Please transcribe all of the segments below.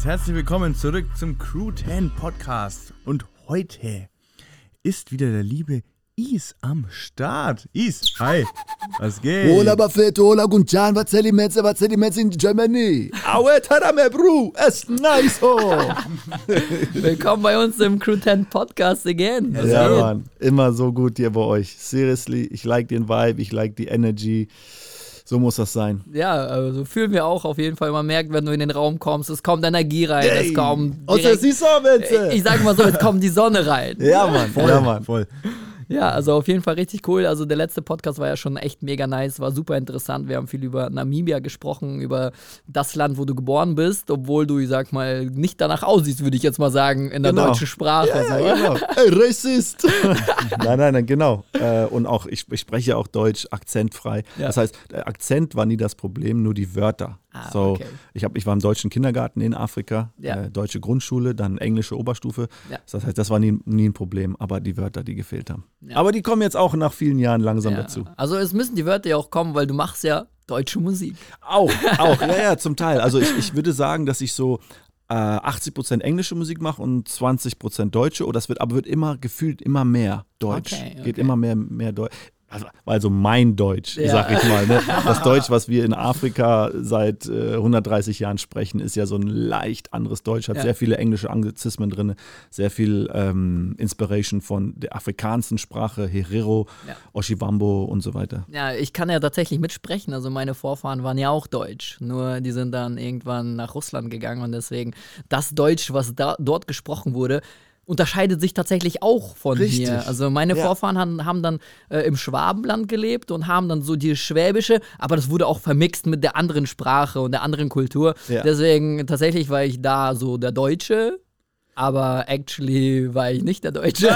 Nice. Herzlich willkommen zurück zum Crew 10 Podcast. Und heute ist wieder der liebe Is am Start. Is, hi. Was geht? Hola Buffetto, hola Gunjan, was zählt die Metze, was zählt die Metze in Germany? Aue, tarame, bro, es nice ho. Willkommen bei uns im Crew 10 Podcast again. Was Ja, geht? Mann, immer so gut hier bei euch. Seriously, ich like den Vibe, ich like die Energy. So muss das sein. Ja, also fühlen wir auch auf jeden Fall. Man merkt, wenn du in den Raum kommst, es kommt Energie rein, es kommt Aus der direkt, Saison, Metze. ich sag mal so, es kommt die Sonne rein. Ja, Mann, voll, ja, Mann. voll. Ja, also auf jeden Fall richtig cool. Also der letzte Podcast war ja schon echt mega nice, war super interessant. Wir haben viel über Namibia gesprochen, über das Land, wo du geboren bist, obwohl du, ich sag mal, nicht danach aussiehst, würde ich jetzt mal sagen, in der Genau. deutschen Sprache. Ja, ja, genau. Ey, Racist. nein, nein, nein, genau. Äh, und auch, ich, ich spreche ja auch Deutsch akzentfrei. Ja. Das heißt, der Akzent war nie das Problem, nur die Wörter. Ah, so, okay. ich, hab, ich war im deutschen Kindergarten in Afrika, Ja. äh, deutsche Grundschule, dann englische Oberstufe. Ja. Das heißt, das war nie, nie ein Problem, aber die Wörter, die gefehlt haben. Ja. Aber die kommen jetzt auch nach vielen Jahren langsam dazu. Also es müssen die Wörter ja auch kommen, weil du machst ja deutsche Musik. Auch, auch, ja, ja, zum Teil. Also ich, ich würde sagen, dass ich so äh, 80% englische Musik mache und 20% deutsche. Oder das wird, aber wird immer gefühlt immer mehr Deutsch. Okay, Geht okay. immer mehr, mehr Deutsch. Also, also mein Deutsch, Ja. sag ich mal. Ne? Das Deutsch, was wir in Afrika seit äh, 130 Jahren sprechen, ist ja so ein leicht anderes Deutsch. Hat Ja. sehr viele englische Anglizismen drin, sehr viel ähm, Inspiration von der afrikanischen Sprache, Herero, Ja. Oshiwambo und so weiter. Ja, ich kann ja tatsächlich mitsprechen. Also meine Vorfahren waren ja auch deutsch. Nur die sind dann irgendwann nach Russland gegangen und deswegen das Deutsch, was da, dort gesprochen wurde, unterscheidet sich tatsächlich auch von Richtig. hier. Also meine Ja. Vorfahren haben, haben dann äh, im Schwabenland gelebt und haben dann so die Schwäbische, aber das wurde auch vermixt mit der anderen Sprache und der anderen Kultur. Ja. Deswegen tatsächlich war ich da so der Deutsche, aber actually war ich nicht der Deutsche.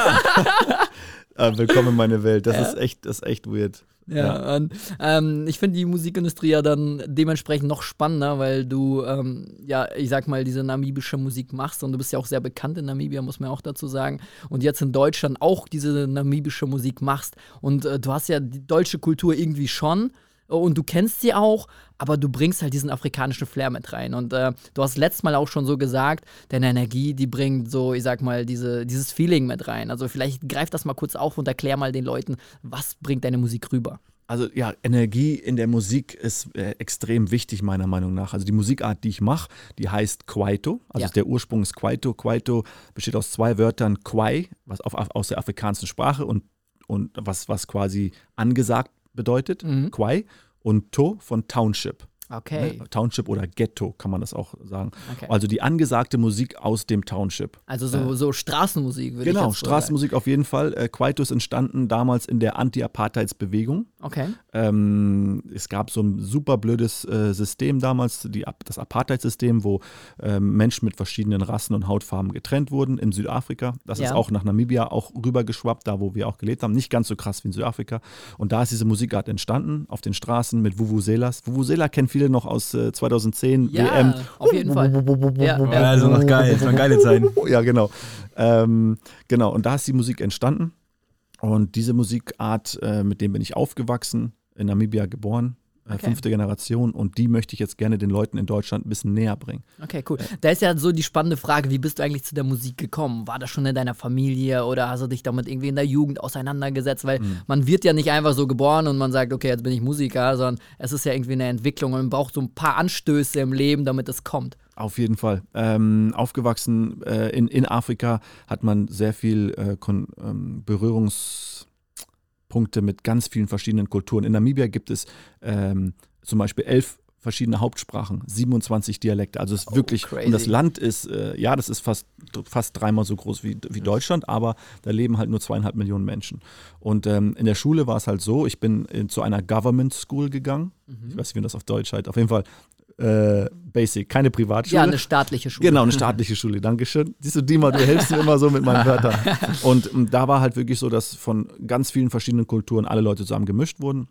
Äh, willkommen in meine Welt. Das ist echt, das ist echt weird. Ja, und ähm, ich finde die Musikindustrie ja dann dementsprechend noch spannender, weil du, ähm, ja, ich sag mal, diese namibische Musik machst und du bist ja auch sehr bekannt in Namibia, muss man auch dazu sagen. Und jetzt in Deutschland auch diese namibische Musik machst. Und äh, du hast ja die deutsche Kultur irgendwie schon und du kennst sie auch, aber du bringst halt diesen afrikanischen Flair mit rein. Und äh, du hast letztes Mal auch schon so gesagt, deine Energie, die bringt so, ich sag mal, diese, dieses Feeling mit rein. Also vielleicht greif das mal kurz auf und erklär mal den Leuten, was bringt deine Musik rüber. Also ja, Energie in der Musik ist äh, extrem wichtig meiner Meinung nach. Also die Musikart, die ich mache, die heißt Kwaito. Also Ja. der Ursprung ist Kwaito. Kwaito besteht aus zwei Wörtern Kwai, was auf, aus der afrikanischen Sprache und, und was, was quasi angesagt bedeutet, Mhm. Kwai, und To von Township. Okay. Ne? Township oder Ghetto kann man das auch sagen. Okay. Also die angesagte Musik aus dem Township. Also so, so Straßenmusik würde ich Genau, jetzt so Straßenmusik auf jeden Fall. Äh, ist entstanden damals in der Anti-Apartheidsbewegung. Okay. Ähm, es gab so ein super blödes äh, System damals, die, das Apartheid-System, wo ähm, Menschen mit verschiedenen Rassen und Hautfarben getrennt wurden in Südafrika. Das Ja. ist auch nach Namibia auch rübergeschwappt, da wo wir auch gelebt haben. Nicht ganz so krass wie in Südafrika. Und da ist diese Musikart entstanden, auf den Straßen mit Vuvuzelas. Vuvuzela kennen viele noch aus äh, 2010 Ja, WM. auf jeden Fall. Ja, Ja, ja. also noch geil. Das waren geile Zeiten. Ja, genau. Ähm, genau, und da ist die Musik entstanden. Und diese Musikart, äh, mit dem bin ich aufgewachsen, in Namibia geboren, äh, Okay. fünfte Generation. Und die möchte ich jetzt gerne den Leuten in Deutschland ein bisschen näher bringen. Okay, cool. Da ist ja so die spannende Frage, wie bist du eigentlich zu der Musik gekommen? War das schon in deiner Familie oder hast du dich damit irgendwie in der Jugend auseinandergesetzt? Weil Mhm. man wird ja nicht einfach so geboren und man sagt, okay, jetzt bin ich Musiker, sondern es ist ja irgendwie eine Entwicklung und man braucht so ein paar Anstöße im Leben, damit es kommt. Auf jeden Fall. Ähm, aufgewachsen äh, in, in Afrika hat man sehr viel äh, Kon ähm, Berührungspunkte mit ganz vielen verschiedenen Kulturen. In Namibia gibt es ähm, zum Beispiel elf verschiedene Hauptsprachen, 27 Dialekte. Also es ist Oh, wirklich, crazy. und das Land ist, äh, ja, das ist fast, fast dreimal so groß wie, wie Deutschland, aber da leben halt nur zweieinhalb Millionen Menschen. Und ähm, in der Schule war es halt so, ich bin in, zu einer Government School gegangen. Ich weiß nicht, wie man das auf Deutsch heißt. Auf jeden Fall äh, Basic, keine Privatschule. Ja, eine staatliche Schule. Genau, eine staatliche Schule, Dankeschön. Siehst du, Dima, du helfst mir immer so mit meinen Wörtern. Und ähm, da war halt wirklich so, dass von ganz vielen verschiedenen Kulturen alle Leute zusammen gemischt wurden.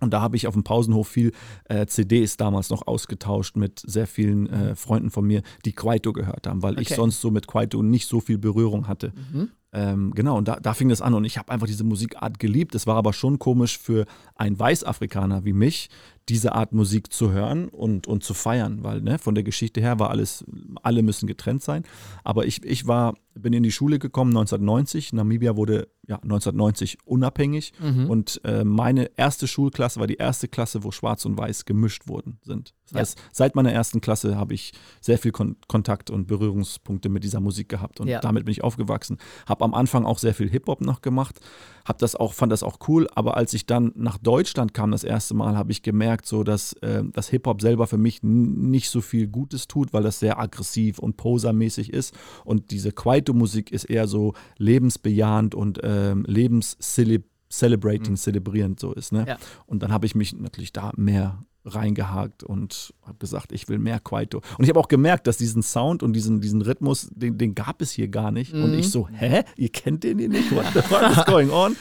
Und da habe ich auf dem Pausenhof viel äh, CDs damals noch ausgetauscht mit sehr vielen äh, Freunden von mir, die Kwaito gehört haben, weil ich Okay. sonst so mit Kwaito nicht so viel Berührung hatte. Mhm. Ähm, genau, und da, da fing das an und ich habe einfach diese Musikart geliebt. Es war aber schon komisch für einen Weißafrikaner wie mich, diese Art Musik zu hören und, und zu feiern, weil ne, von der Geschichte her war alles, alle müssen getrennt sein. Aber ich, ich war, bin in die Schule gekommen 1990. Namibia wurde ja, 1990 unabhängig Mhm. und äh, meine erste Schulklasse war die erste Klasse, wo Schwarz und Weiß gemischt wurden sind. Das Ja. heißt, seit meiner ersten Klasse habe ich sehr viel Kon Kontakt und Berührungspunkte mit dieser Musik gehabt und Ja. damit bin ich aufgewachsen. Habe am Anfang auch sehr viel Hip-Hop noch gemacht, hab das auch, fand das auch cool, aber als ich dann nach Deutschland kam das erste Mal, habe ich gemerkt, so dass äh, das Hip-Hop selber für mich nicht so viel Gutes tut, weil das sehr aggressiv und posermäßig ist und diese Kwaito-Musik ist eher so lebensbejahend und ähm, lebens-celebrating, zelebrierend so ist. Ne? Ja. Und dann habe ich mich natürlich da mehr reingehakt und habe gesagt, ich will mehr Kwaito. Und ich habe auch gemerkt, dass diesen Sound und diesen, diesen Rhythmus, den, den gab es hier gar nicht. Und Mhm. ich so, hä? Ihr kennt den hier nicht? What the fuck is going on?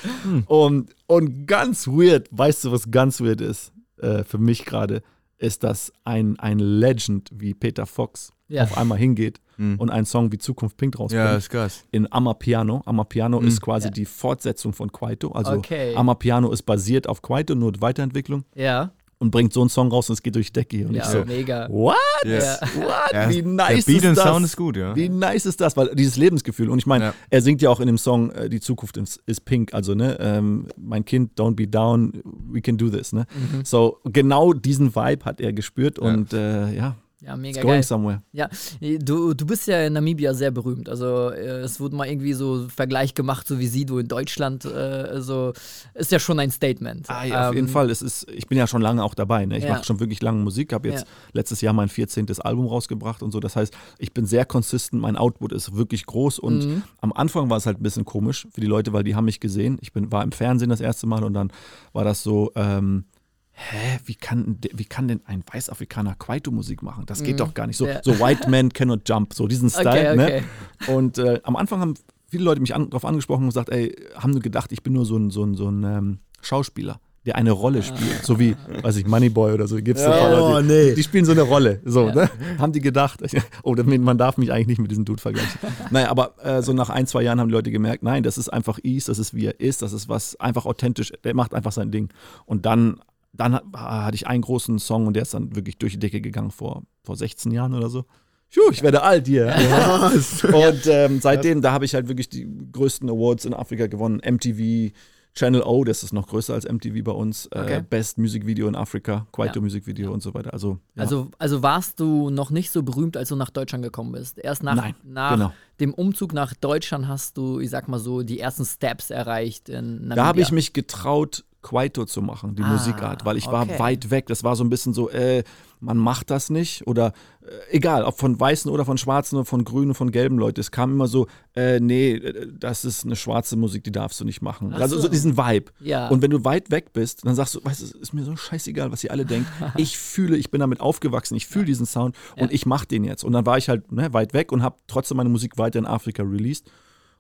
und, und ganz weird, weißt du, was ganz weird ist äh, für mich gerade, ist, dass ein, ein Legend wie Peter Fox Ja. auf einmal hingeht Hm. und einen Song wie Zukunft Pink rausbringt Ja, ist krass. in Amapiano. Amapiano Mhm. ist quasi Ja. die Fortsetzung von Kwaito. Also Okay. Amapiano ist basiert auf Kwaito, nur Weiterentwicklung Ja, und bringt so einen Song raus und es geht durch die Decke. Und ja, ich so, mega. what? Yes. What? Ja, Wie nice der Beat ist und das? Sound ist gut, ja. Wie nice ist das? Weil dieses Lebensgefühl. Und ich meine, Ja. er singt ja auch in dem Song, äh, die Zukunft ist, ist pink. Also, ne, ähm, mein Kind, don't be down, we can do this. Ne? Mhm. So, genau diesen Vibe hat er gespürt Ja. und äh, ja, Ja, it's mega going geil. somewhere. Ja, du, du bist ja in Namibia sehr berühmt. Also äh, es wurde mal irgendwie so Vergleich gemacht, so wie Sido in Deutschland. Äh, so ist ja schon ein Statement. Ah, ja, auf jeden Ähm, Fall. Es ist, ich bin ja schon lange auch dabei. Ne? Ich Ja. mache schon wirklich lange Musik, habe jetzt Ja. letztes Jahr mein 14. Album rausgebracht und so. Das heißt, ich bin sehr consistent, mein Output ist wirklich groß und Mhm. am Anfang war es halt ein bisschen komisch für die Leute, weil die haben mich gesehen. Ich bin, war im Fernsehen das erste Mal und dann war das so, ähm, hä, wie kann, wie kann denn ein Weißafrikaner Kwaito-Musik machen? Das geht Mhm. doch gar nicht. So, Ja. so White Man Cannot Jump, so diesen Style. Okay, Ne? okay. Und äh, am Anfang haben viele Leute mich an, darauf angesprochen und gesagt, ey, haben nur gedacht, ich bin nur so ein, so ein, so ein ähm, Schauspieler, der eine Rolle spielt. So wie, weiß ich, Moneyboy oder so. Gibt's Ja. Leute, Oh, nee. die spielen so eine Rolle. So, Ja. ne? Haben die gedacht, oh, man darf mich eigentlich nicht mit diesem Dude vergleichen. naja, aber äh, so nach ein, zwei Jahren haben die Leute gemerkt, nein, das ist einfach East, das ist wie er ist, das ist was einfach authentisch, der macht einfach sein Ding. Und dann, dann hat- hatte ich einen großen Song und der ist dann wirklich durch die Decke gegangen vor, vor 16 Jahren oder so. Puh, ich werde alt hier. Was? Und ähm, seitdem, da habe ich halt wirklich die größten Awards in Afrika gewonnen. MTV, Channel O, das ist noch größer als MTV bei uns. Okay. Äh, Best Music Video in Afrika, Kwaito Ja. Music Video und so weiter. Also, ja. Also, also warst du noch nicht so berühmt, als du nach Deutschland gekommen bist. Erst nach, Nein, nach genau. dem Umzug nach Deutschland hast du, ich sag mal so, die ersten Steps erreicht in. Da habe ich mich getraut, Kwaito zu machen, die Ah, Musikart, weil ich okay. war weit weg. Das war so ein bisschen so, äh, man macht das nicht oder äh, egal, ob von Weißen oder von Schwarzen oder von Grünen, von Gelben Leute. Es kam immer so, äh, nee, äh, das ist eine schwarze Musik, die darfst du nicht machen. Ach Also so. so diesen Vibe. Ja. Und wenn du weit weg bist, dann sagst du, weißt du, es ist mir so scheißegal, was ihr alle denkt. Ich fühle, ich bin damit aufgewachsen, ich fühle diesen Sound und Ja. ich mache den jetzt. Und dann war ich halt ne, weit weg und habe trotzdem meine Musik weiter in Afrika released.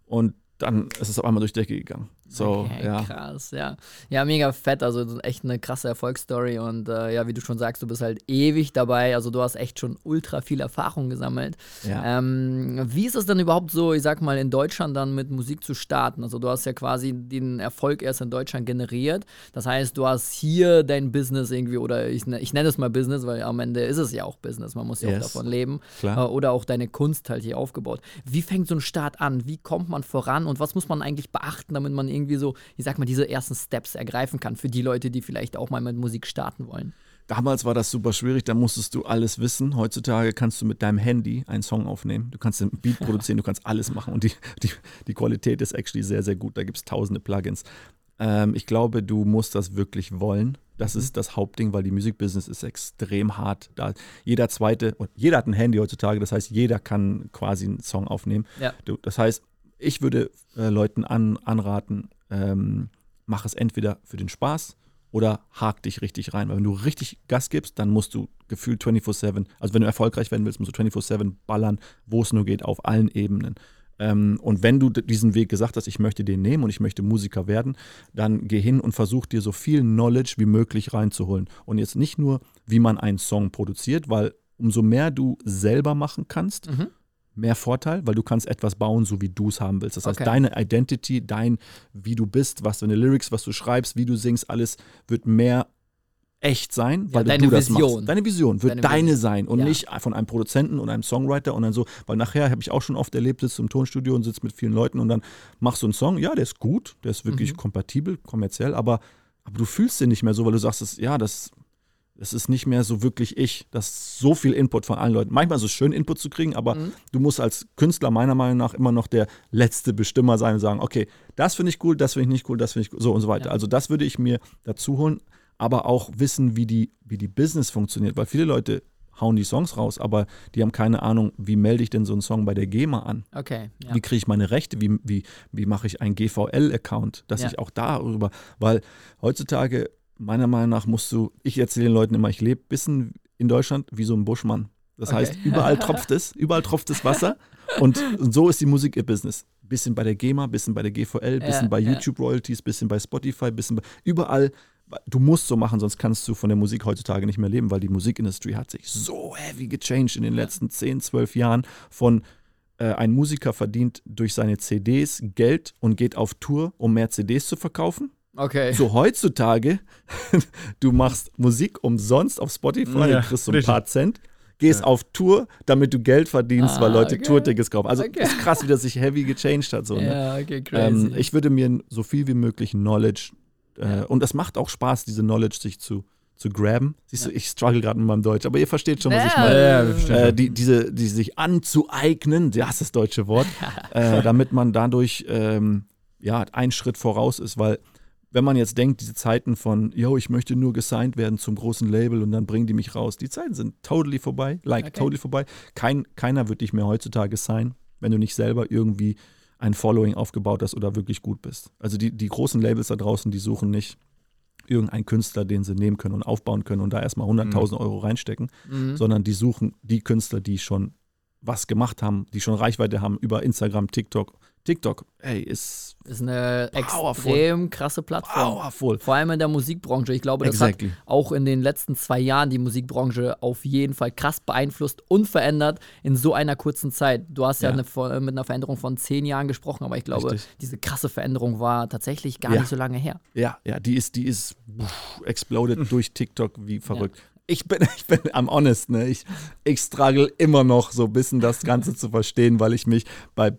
Und dann ist es auf einmal durch die Decke gegangen. So, Okay, ja. Krass, ja. Ja, mega fett. Also echt eine krasse Erfolgsstory. Und äh, ja, wie du schon sagst, du bist halt ewig dabei. Also du hast echt schon ultra viel Erfahrung gesammelt. Ja. Ähm, wie ist es denn überhaupt so, ich sag mal, in Deutschland dann mit Musik zu starten? Also du hast ja quasi den Erfolg erst in Deutschland generiert. Das heißt, du hast hier dein Business irgendwie, oder ich, ne- ich nenne es mal Business, weil am Ende ist es ja auch Business. Man muss ja Yes. auch davon leben. Klar. Äh, oder auch deine Kunst halt hier aufgebaut. Wie fängt so ein Start an? Wie kommt man voran und was muss man eigentlich beachten, damit man irgendwie so, ich sag mal, diese ersten Steps ergreifen kann für die Leute, die vielleicht auch mal mit Musik starten wollen? Damals war das super schwierig, da musstest du alles wissen. Heutzutage kannst du mit deinem Handy einen Song aufnehmen. Du kannst einen Beat produzieren, du kannst alles machen. Und die, die, die Qualität ist actually sehr, sehr gut. Da gibt es tausende Plugins. Ähm, ich glaube, du musst das wirklich wollen. Das ist das Hauptding, weil die Musikbusiness ist extrem hart. Da jeder zweite, und jeder hat ein Handy heutzutage, das heißt, jeder kann quasi einen Song aufnehmen. Ja. Du, das heißt, ich würde äh, Leuten an, anraten, ähm, mach es entweder für den Spaß oder hak dich richtig rein. Weil wenn du richtig Gas gibst, dann musst du gefühlt 24-7, also wenn du erfolgreich werden willst, musst du 24-7 ballern, wo es nur geht, auf allen Ebenen. Ähm, und wenn du diesen Weg gesagt hast, ich möchte den nehmen und ich möchte Musiker werden, dann geh hin und versuch dir so viel Knowledge wie möglich reinzuholen. Und jetzt nicht nur, wie man einen Song produziert, weil umso mehr du selber machen kannst, Mhm. Mehr Vorteil, weil du kannst etwas bauen, so wie du es haben willst. Das heißt, Okay. deine Identity, dein, wie du bist, was deine Lyrics, was du schreibst, wie du singst, alles wird mehr echt sein, weil deine du das Vision. machst. Deine Vision wird Deine deine, sein und Ja. nicht von einem Produzenten und einem Songwriter und dann so, weil nachher habe ich auch schon oft erlebt, sitzt du im Tonstudio und sitzt mit vielen Leuten und dann machst du einen Song, ja, der ist gut, der ist wirklich Mhm. kompatibel, kommerziell, aber, aber du fühlst den nicht mehr so, weil du sagst, das, ja, das, das ist nicht mehr so wirklich ich. Das ist so viel Input von allen Leuten. Manchmal ist es schön, Input zu kriegen, aber Mhm. du musst als Künstler meiner Meinung nach immer noch der letzte Bestimmer sein und sagen, okay, das finde ich cool, das finde ich nicht cool, das finde ich cool, so und so weiter. Ja. Also das würde ich mir dazu holen, aber auch wissen, wie die, wie die Business funktioniert, weil viele Leute hauen die Songs raus, aber die haben keine Ahnung, wie melde ich denn so einen Song bei der GEMA an? Okay. Ja. Wie kriege ich meine Rechte? Wie, wie, wie mache ich einen GVL-Account, dass Ja. ich auch darüber, weil heutzutage, meiner Meinung nach, musst du, ich erzähle den Leuten immer, ich lebe ein bisschen in Deutschland wie so ein Buschmann. Das Okay. heißt, überall tropft es, überall tropft das Wasser und, und so ist die Musik ihr Business. Bisschen bei der GEMA, bisschen bei der GVL, bisschen Ja, bei ja. YouTube Royalties, bisschen bei Spotify, bisschen bei, überall. Du musst so machen, sonst kannst du von der Musik heutzutage nicht mehr leben, weil die Musikindustrie hat sich so heavy gechanged in den letzten 10, 12 Jahren von äh, ein Musiker verdient durch seine CDs Geld und geht auf Tour, um mehr CDs zu verkaufen. Okay. So heutzutage, du machst Musik umsonst auf Spotify, Ja, du kriegst so ein paar Cent, gehst Ja. auf Tour, damit du Geld verdienst, Ah, weil Leute okay. Tourtickets kaufen. Also Okay. ist krass, wie das sich heavy gechanged hat. So, ne? Ja, okay, crazy. ähm, ich würde mir so viel wie möglich Knowledge, äh, Ja. und es macht auch Spaß, diese Knowledge sich zu, zu grabben. Siehst du, ich struggle gerade mit meinem Deutsch, aber ihr versteht schon, was ich meine. Ja, ja, wir verstehen Äh, die, diese, die sich anzueignen, das ist das deutsche Wort, äh, damit man dadurch ähm, ja, einen Schritt voraus ist, weil wenn man jetzt denkt, diese Zeiten von, yo, ich möchte nur gesigned werden zum großen Label und dann bringen die mich raus, die Zeiten sind totally vorbei, like Okay. totally vorbei. Kein, keiner wird dich mehr heutzutage sein, wenn du nicht selber irgendwie ein Following aufgebaut hast oder wirklich gut bist. Also die, die großen Labels da draußen, die suchen nicht irgendeinen Künstler, den sie nehmen können und aufbauen können und da erstmal 100.000 Euro reinstecken, Mhm. sondern die suchen die Künstler, die schon was gemacht haben, die schon Reichweite haben über Instagram, TikTok. TikTok, ey, ist Ist eine Powerful. extrem krasse Plattform. powerful. Vor allem in der Musikbranche. Ich glaube, das Exactly. hat auch in den letzten zwei Jahren die Musikbranche auf jeden Fall krass beeinflusst und verändert in so einer kurzen Zeit. Du hast ja, Ja. Eine, mit einer Veränderung von zehn Jahren gesprochen, aber ich glaube, Richtig. diese krasse Veränderung war tatsächlich gar Ja. nicht so lange her. Ja, ja, die ist, die ist pff, exploded durch TikTok wie verrückt. Ich bin, ich bin am honest, ne? Ich, ich struggle immer noch so ein bisschen das Ganze zu verstehen, weil ich mich bei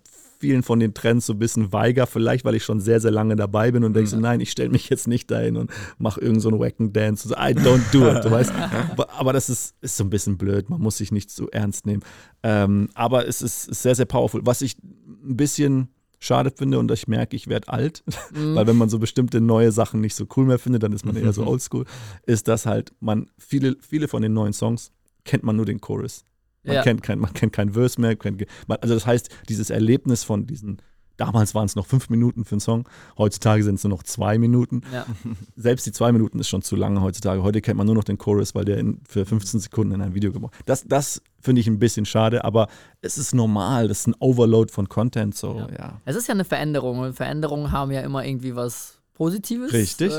vielen von den Trends so ein bisschen weiger, vielleicht weil ich schon sehr, sehr lange dabei bin und denke so, nein, ich stelle mich jetzt nicht dahin und mache irgend so einen wacken Dance. So, I don't do it, du weißt. Aber, das ist, ist so ein bisschen blöd, man muss sich nicht so ernst nehmen. Ähm, aber es ist, ist sehr, sehr powerful. Was ich ein bisschen schade finde und ich merke, ich werde alt, weil wenn man so bestimmte neue Sachen nicht so cool mehr findet, dann ist man eher so oldschool, ist das halt, man, viele, viele von den neuen Songs kennt man nur den Chorus. Man, Ja. kennt, kein, man kennt kein Verse mehr. Kennt, man, also das heißt, dieses Erlebnis von diesen, damals waren es noch fünf Minuten für einen Song, heutzutage sind es nur noch zwei Minuten. Ja. Selbst die zwei Minuten ist schon zu lange heutzutage. Heute kennt man nur noch den Chorus, weil der in, für 15 Sekunden in ein Video gemacht Das, das finde ich ein bisschen schade, aber es ist normal. Das ist ein Overload von Content. So, Ja. ja. Es ist ja eine Veränderung und Veränderungen haben ja immer irgendwie was Positives Richtig. Äh,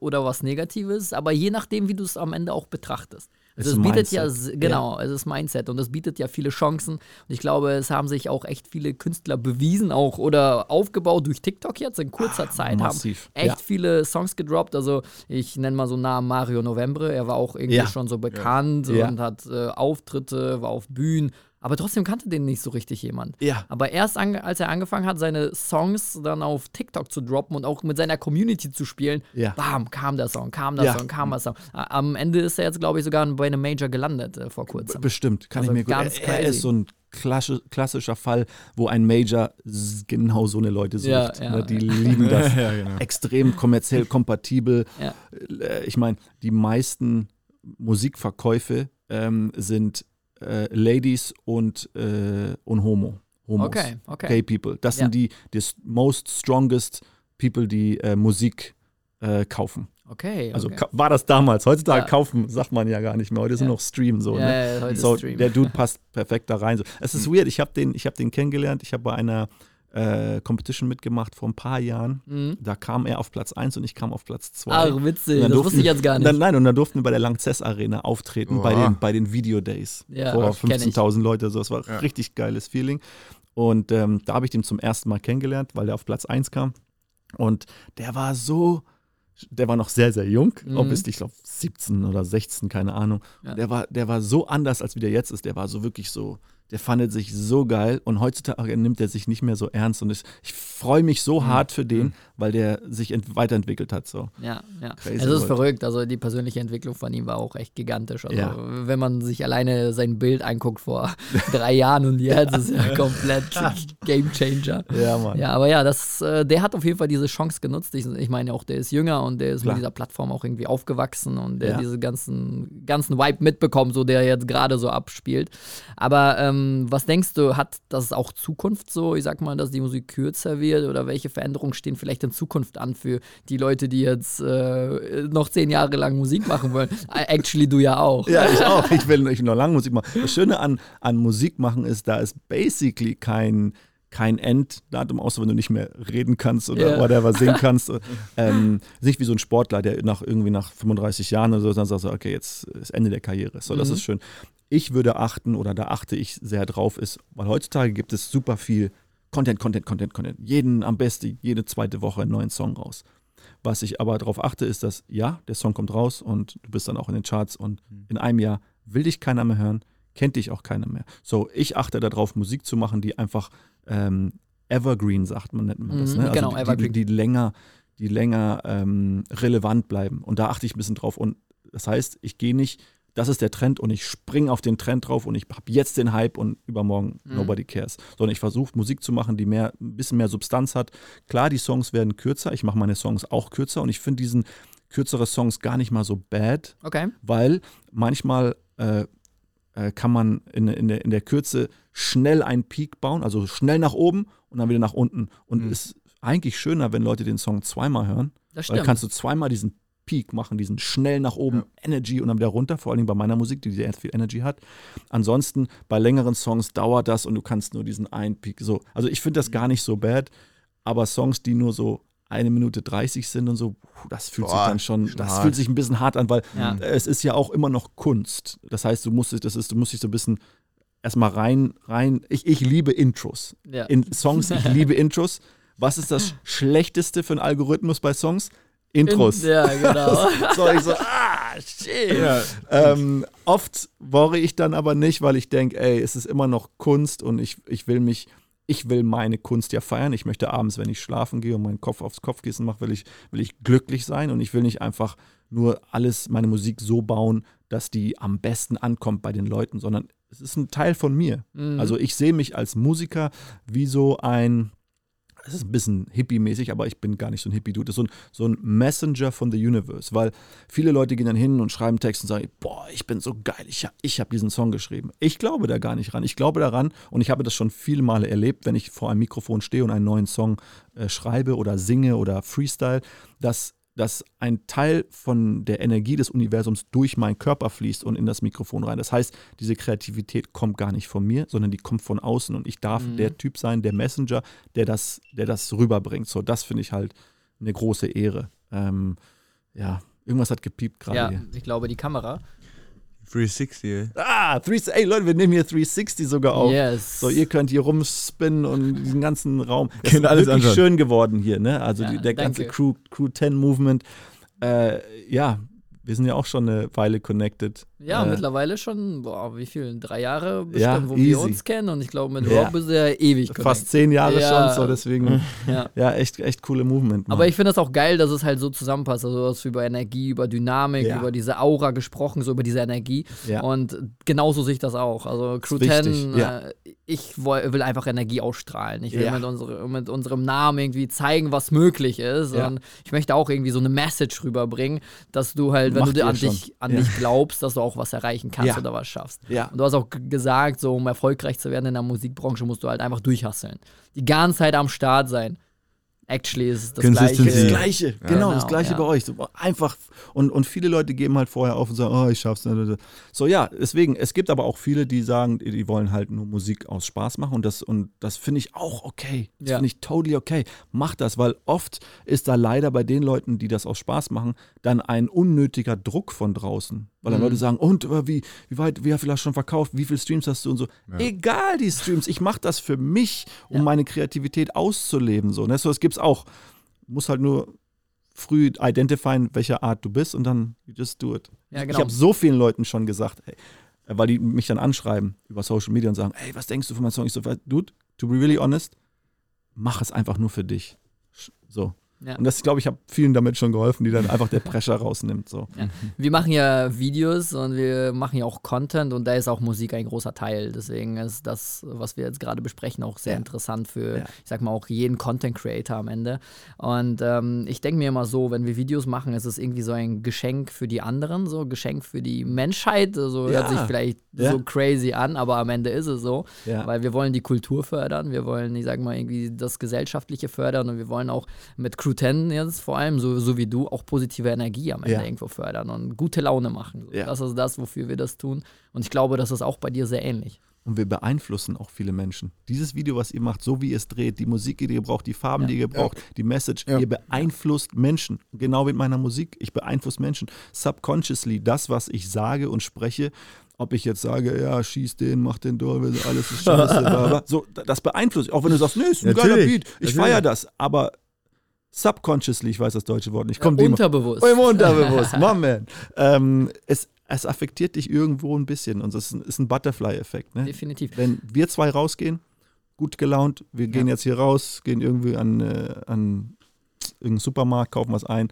oder was Negatives, aber je nachdem, wie du es am Ende auch betrachtest. Also Ist es bietet ja, Mindset. s- genau, es ist Mindset und es bietet ja viele Chancen. Und ich glaube, es haben sich auch echt viele Künstler bewiesen, auch oder aufgebaut durch TikTok jetzt in kurzer Zeit. massiv. Haben echt Ja. viele Songs gedroppt. Also ich nenne mal so einen Namen Mario Novembre. Er war auch irgendwie Ja. schon so bekannt Ja. und hat äh, Auftritte, war auf Bühnen. Aber trotzdem kannte den nicht so richtig jemand. Ja. Aber erst als er angefangen hat, seine Songs dann auf TikTok zu droppen und auch mit seiner Community zu spielen, Ja. bam, kam der Song, kam der Ja. Song, kam der Song. Am Ende ist er jetzt, glaube ich, sogar bei einem Major gelandet äh, vor kurzem. Bestimmt, kann Also ich mir gut. ganz Er, er ist so ein klassi- klassischer Fall, wo ein Major genau so eine Leute sucht. Ja, ja, ne? Die ja. lieben das. ja, genau. Extrem kommerziell kompatibel. Ja. Äh, Ich meine, die meisten Musikverkäufe ähm, sind äh, Ladies und, äh, und Homo. Homos. Okay, okay. Gay people. Das Ja. sind die, die most strongest people, die äh, Musik äh, kaufen. Okay. Also okay. ka- war das damals. Heutzutage Ja. kaufen sagt man ja gar nicht mehr. Heute ist Ja. nur noch Stream so. ne? ja, heute so, Stream. der Dude passt perfekt da rein. So. Es ist weird, ich habe den, ich hab den kennengelernt. Ich habe bei einer äh, Competition mitgemacht vor ein paar Jahren. Mhm. Da kam er auf Platz 1 und ich kam auf Platz 2. Ach, witzig, das durften- wusste ich jetzt gar nicht. Dann, nein, und dann durften wir bei der Langzess Arena auftreten, bei den, bei den Video Days. Ja, vor kenn ich. 15.000 Leute. So. Das war Ja. richtig geiles Feeling. Und ähm, da habe ich den zum ersten Mal kennengelernt, weil der auf Platz 1 kam. Und der war so der war noch sehr, sehr jung, Mhm. obviously, ich glaube 17 oder 16, keine Ahnung. Ja. Der, war, der war so anders, als wie der jetzt ist. Der war so wirklich so, der fandet sich so geil und heutzutage nimmt er sich nicht mehr so ernst. Und ich, ich freue mich so hart für den, weil der sich ent weiterentwickelt hat. So. Ja, ja. Crazy es ist World. verrückt. Also die persönliche Entwicklung von ihm war auch echt gigantisch. Also Ja. wenn man sich alleine sein Bild anguckt vor drei Jahren und jetzt ist ja komplett Game Changer. Ja, Mann. Ja, aber ja, das, äh, der hat auf jeden Fall diese Chance genutzt. Ich, ich meine auch, der ist jünger und der ist Klar. mit dieser Plattform auch irgendwie aufgewachsen und der Ja. diese ganzen, ganzen Vibe mitbekommt, so der jetzt gerade so abspielt. Aber ähm, was denkst du, hat das auch Zukunft so? Ich sag mal, dass die Musik kürzer wird oder welche Veränderungen stehen vielleicht in Zukunft an für die Leute, die jetzt äh, noch zehn Jahre lang Musik machen wollen? Äh, Actually, du ja auch. Ja, ich auch. Ich will, ich will noch lange Musik machen. Das Schöne an, an Musik machen ist, da ist basically kein, kein Enddatum, außer wenn du nicht mehr reden kannst oder Ja. whatever singen kannst. ähm, nicht wie so ein Sportler, der nach irgendwie nach 35 Jahren oder so dann sagt, so, okay, jetzt ist Ende der Karriere. So, das Mhm. ist schön. Ich würde achten oder da achte ich sehr drauf ist, weil heutzutage gibt es super viel Content, Content, Content, Content. Jeden am besten jede zweite Woche einen neuen Song raus. Was ich aber darauf achte, ist, dass ja, der Song kommt raus und du bist dann auch in den Charts und in einem Jahr will dich keiner mehr hören, kennt dich auch keiner mehr. So, ich achte darauf, Musik zu machen, die einfach ähm, Evergreen, sagt man, nennt man das. Mhm, Ne? genau, die, die, Evergreen. die länger, die länger ähm, relevant bleiben. Und da achte ich ein bisschen drauf. Und das heißt, ich gehe nicht, das ist der Trend und ich springe auf den Trend drauf und ich habe jetzt den Hype und übermorgen Mhm. nobody cares. Sondern ich versuche Musik zu machen, die mehr, ein bisschen mehr Substanz hat. Klar, die Songs werden kürzer. Ich mache meine Songs auch kürzer und ich finde diesen kürzere Songs gar nicht mal so bad, Okay. weil manchmal äh, äh, kann man in, in, der, in der Kürze schnell einen Peak bauen, also schnell nach oben und dann wieder nach unten. Und Mhm. ist eigentlich schöner, wenn Leute den Song zweimal hören, Das weil stimmt. dann kannst du zweimal diesen Peak machen, diesen schnell nach oben Energy und dann wieder runter, vor allem bei meiner Musik, die sehr viel Energy hat. Ansonsten bei längeren Songs dauert das und du kannst nur diesen einen Peak so. Also ich finde das gar nicht so bad, aber Songs, die nur so eine Minute 30 sind und so, das fühlt sich Boah, dann schon, schon das fühlt sich ein bisschen hart an, weil Ja. es ist ja auch immer noch Kunst. Das heißt, du musst, das ist, du musst dich so ein bisschen erstmal rein, rein. Ich, ich liebe Intros. Ja. In Songs, ich liebe Intros. Was ist das Schlechteste für einen Algorithmus bei Songs? Intros. In, ja, genau. So, ich so, ah, shit. Ja. Ähm, oft worry ich dann aber nicht, weil ich denke, ey, es ist immer noch Kunst und ich, ich will mich, ich will meine Kunst ja feiern. Ich möchte abends, wenn ich schlafen gehe und meinen Kopf aufs Kopfkissen mache, will ich, will ich glücklich sein und ich will nicht einfach nur alles, meine Musik so bauen, dass die am besten ankommt bei den Leuten, sondern es ist ein Teil von mir. Mhm. Also ich sehe mich als Musiker wie so ein, es ist ein bisschen hippie-mäßig, aber ich bin gar nicht so ein Hippie-Dude. Das ist so ein, so ein Messenger von the Universe, weil viele Leute gehen dann hin und schreiben Text und sagen, boah, ich bin so geil, ich, ich habe diesen Song geschrieben. Ich glaube da gar nicht ran. Ich glaube daran und ich habe das schon viele Male erlebt, wenn ich vor einem Mikrofon stehe und einen neuen Song äh, schreibe oder singe oder freestyle, dass dass ein Teil von der Energie des Universums durch meinen Körper fließt und in das Mikrofon rein. Das heißt, diese Kreativität kommt gar nicht von mir, sondern die kommt von außen und ich darf Mhm. der Typ sein, der Messenger, der das, der das rüberbringt. So, das finde ich halt eine große Ehre. Ähm, ja, irgendwas hat gepiept gerade ja, hier. ich glaube, die Kamera. 360. Ah, 360, ey Leute, wir nehmen hier 360 sogar auf. Yes. So, ihr könnt hier rumspinnen und diesen ganzen Raum. Es ist alles wirklich anschauen. schön geworden hier, ne? Also Ja, die, der ganze. Crew, Crew 10 Movement. Äh, ja, wir sind ja auch schon eine Weile connected. Ja, äh, mittlerweile schon, boah, wie viel? Drei Jahre bestimmt, Ja, wo easy. wir uns kennen. Und ich glaube, mit Ja. Rob ist er ewig Fast zehn Jahre Ja. schon, so deswegen. Ja. Ja, echt, echt coole Movement. Mann. Aber ich finde das auch geil, dass es halt so zusammenpasst. Also, du hast über Energie, über Dynamik, Ja. über diese Aura gesprochen, so über diese Energie. Ja. Und genauso sehe ich das auch. Also, Crew Ist wichtig, 10, ja. äh, ich will einfach Energie ausstrahlen. Ich will Ja. mit, unsere, mit unserem Namen irgendwie zeigen, was möglich ist. Ja. Und ich möchte auch irgendwie so eine Message rüberbringen, dass du halt, wenn Macht du an, dich, an Ja. dich glaubst, dass du auch was erreichen kannst Ja. oder was schaffst. Ja. Und du hast auch gesagt, so um erfolgreich zu werden in der Musikbranche, musst du halt einfach durchhasseln. Die ganze Zeit am Start sein. Actually ist es das Consistency. Das Gleiche. Gleiche, genau, das Genau, Gleiche ja. bei euch. So, einfach, und, und viele Leute geben halt vorher auf und sagen, oh, ich schaff's nicht. So, ja, deswegen, es gibt aber auch viele, die sagen, die die wollen halt nur Musik aus Spaß machen und das, und das finde ich auch okay. Das Ja. finde ich totally okay. Mach das, weil oft ist da leider bei den Leuten, die das aus Spaß machen, dann ein unnötiger Druck von draußen. Weil dann Mhm. Leute sagen, und äh, wie, wie weit, wie viel hast du schon verkauft, wie viele Streams hast du und so. Egal die Streams, ich mache das für mich, um Ja. meine Kreativität auszuleben. So, ne? so das gibt's auch. Muss halt nur früh identifieren, welcher Art du bist und dann you just do it. Ja, Ich genau. habe so vielen Leuten schon gesagt, ey, äh, weil die mich dann anschreiben über Social Media und sagen, ey, was denkst du von meinem Song? Ich so, dude, to be really honest, mach es einfach nur für dich. So. Ja. Und das, glaube ich, habe vielen damit schon geholfen, die dann einfach der Pressure rausnimmt. So. Wir machen ja Videos und wir machen ja auch Content und da ist auch Musik ein großer Teil. Deswegen ist das, was wir jetzt gerade besprechen, auch sehr Ja. interessant für, Ja. ich sag mal, auch jeden Content Creator am Ende. Und ähm, ich denke mir immer so, wenn wir Videos machen, ist es irgendwie so ein Geschenk für die anderen, so ein Geschenk für die Menschheit. So Ja. hört sich vielleicht Ja. so crazy an, aber am Ende ist es so. Ja. Weil wir wollen die Kultur fördern, wir wollen, ich sag mal, irgendwie das Gesellschaftliche fördern und wir wollen auch mit Crew 10 jetzt vor allem, so, so wie du, auch positive Energie am Ende Ja. irgendwo fördern und gute Laune machen. So. Ja. Das ist das, wofür wir das tun. Und ich glaube, das ist auch bei dir sehr ähnlich. Und wir beeinflussen auch viele Menschen. Dieses Video, was ihr macht, so wie ihr es dreht, die Musik, die ihr braucht, die Farben, Ja. die ihr braucht, die Message, Ja. ihr beeinflusst Menschen. Genau wie mit meiner Musik, ich beeinflusse Menschen. Subconsciously, das, was ich sage und spreche, ob ich jetzt sage, ja, schieß den, mach den Dolby, alles ist scheiße, so, das beeinflusst. Auch wenn du sagst, nee, ist ein geiler Natürlich, Beat, ich feiere das, aber subconsciously, ich weiß das deutsche Wort nicht, kommt die Unterbewusst. Im Unterbewusst, my man. Ähm, es, es affektiert dich irgendwo ein bisschen und das ist ein, Butterfly-Effekt. Ne? Definitiv. Wenn wir zwei rausgehen, gut gelaunt, wir gehen jetzt hier raus, gehen irgendwie an, äh, an irgendeinen Supermarkt, kaufen was ein.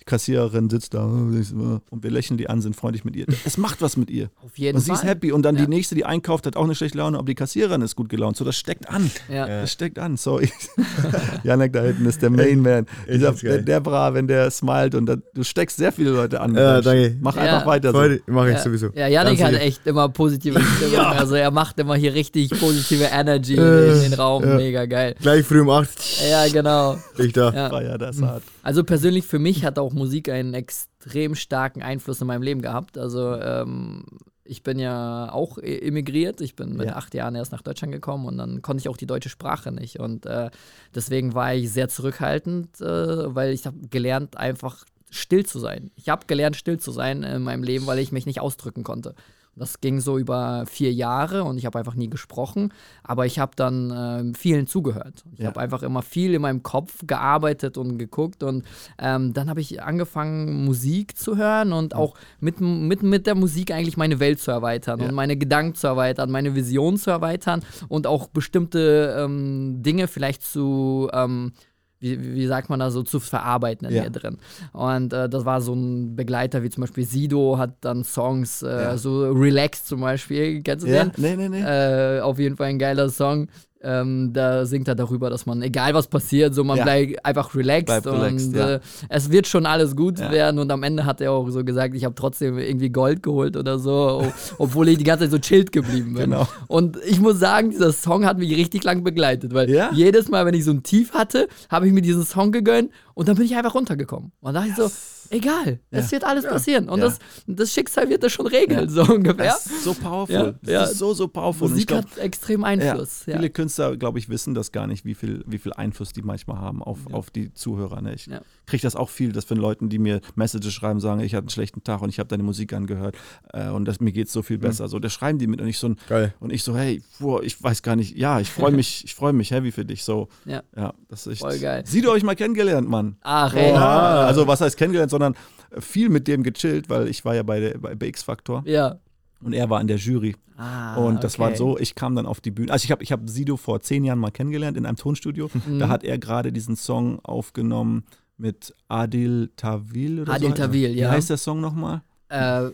Die Kassiererin sitzt da und wir lächeln die an, sind freundlich mit ihr. Es macht was mit ihr. Auf jeden Und sie Fall. ist happy. Und dann Ja. die nächste, die einkauft, hat auch eine schlechte Laune, aber die Kassiererin ist gut gelaunt. So, das steckt an. Ja. Das steckt an. So, ich, Janek da hinten ist der Main Man. Ich geil. der, der bra, wenn der smilet und dann, du steckst sehr viele Leute an. Ja, danke. Mach Ja. einfach weiter so. Mache ich Ja. sowieso. Ja, Janik hat echt immer positive Stimmung. Ja. Also er macht immer hier richtig positive Energy Äh, in den Raum. ja. Mega geil. Gleich früh um 8 Ja, genau. ich da. Ja. Feier das hart. Also persönlich für mich hat auch Musik einen extrem starken Einfluss in meinem Leben gehabt. Also ähm, ich bin ja auch e- emigriert. Ich bin mit Ja. acht Jahren erst nach Deutschland gekommen und dann konnte ich auch die deutsche Sprache nicht. Und äh, deswegen war ich sehr zurückhaltend, äh, weil ich habe gelernt, einfach still zu sein. Ich habe gelernt, still zu sein in meinem Leben, weil ich mich nicht ausdrücken konnte. Das ging so über vier Jahre und ich habe einfach nie gesprochen, aber ich habe dann ähm, vielen zugehört. Ich Ja. habe einfach immer viel in meinem Kopf gearbeitet und geguckt und ähm, dann habe ich angefangen, Musik zu hören und auch mit, mit, mit der Musik eigentlich meine Welt zu erweitern Ja. und meine Gedanken zu erweitern, meine Vision zu erweitern und auch bestimmte ähm, Dinge vielleicht zu ähm, wie, wie sagt man da so, zu verarbeiten in Ja. mir drin. Und äh, das war so ein Begleiter, wie zum Beispiel Sido hat dann Songs, äh, Ja. so Relax zum Beispiel, kennst du Ja, den? nee, nee, nee. Äh, auf jeden Fall ein geiler Song. Ähm, da singt er darüber, dass man, egal was passiert, so man Ja. bleibt einfach relaxed relaxed, und ja. äh, es wird schon alles gut Ja. werden. Und am Ende hat er auch so gesagt, ich habe trotzdem irgendwie Gold geholt oder so, obwohl ich die ganze Zeit so chillt geblieben bin. Genau. Und ich muss sagen, dieser Song hat mich richtig lang begleitet, weil jedes Mal, wenn ich so ein Tief hatte, habe ich mir diesen Song gegönnt und dann bin ich einfach runtergekommen. Und da dachte ich so, egal, es Ja. wird alles passieren. Und Ja. das, das Schicksal wird das schon regeln, so ungefähr. Das ist so powerful. Ja, Das ja. ist so, so powerful. Musik glaub, hat extrem Einfluss. Ja, Viele Künstler, glaube ich, wissen das gar nicht, wie viel, wie viel Einfluss die manchmal haben auf, auf die Zuhörer. Ne? Ich Ja. Kriege das auch viel, dass von Leuten, die mir Messages schreiben, sagen, ich hatte einen schlechten Tag und ich habe deine Musik angehört äh, und das, mir geht es so Mhm. viel besser. So, da schreiben die mit und ich so ein, Geil. und ich so, hey, boah, ich weiß gar nicht, ja, ich freue mich, ich freue mich heavy für dich. So, Ja. ja, das ist. Voll geil. Sieh du euch mal kennengelernt, Mann. Ach, ey. Ja, also was heißt kennengelernt, sondern viel mit dem gechillt, weil ich war ja bei, der, bei, bei X-Factor Ja. und er war in der Jury. Ah, Und das war okay. so, ich kam dann auf die Bühne. Also ich habe ich hab Sido vor zehn Jahren mal kennengelernt in einem Tonstudio. Mhm. Da hat er gerade diesen Song aufgenommen mit Adil Tawil oder Adil so. Tawil, Wie ja. heißt der Song nochmal? Äh,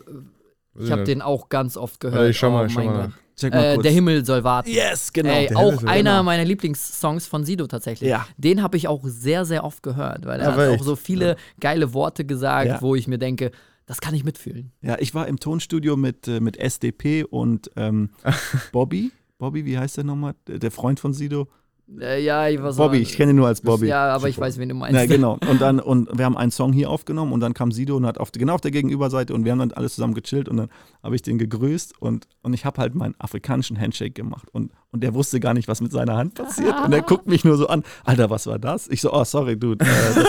ich habe den auch ganz oft gehört. Warte, ich schau mal, oh, schau mal Äh, kurz. der Himmel soll warten. yes, genau. Ey, der auch einer warten. meiner Lieblingssongs von Sido tatsächlich. Ja. Den habe ich auch sehr, sehr oft gehört, weil er Aber hat auch so viele geile Worte gesagt, Ja. wo ich mir denke, das kann ich mitfühlen. Ja, ich war im Tonstudio mit, äh, mit SDP und ähm, Bobby. Bobby, wie heißt der nochmal? Der Freund von Sido? Äh, ja, ich war so. Bobby, ich kenne ihn nur als Bobby. Ja, aber ich weiß, wen du meinst. Na, genau. Und dann, und wir haben einen Song hier aufgenommen und dann kam Sido und hat auf, genau auf der Gegenüberseite und wir haben dann alles zusammen gechillt und dann habe ich den gegrüßt und, und ich habe halt meinen afrikanischen Handshake gemacht und, und der wusste gar nicht, was mit seiner Hand passiert und er guckt mich nur so an, Alter, was war das? Ich so, oh, sorry, dude, äh,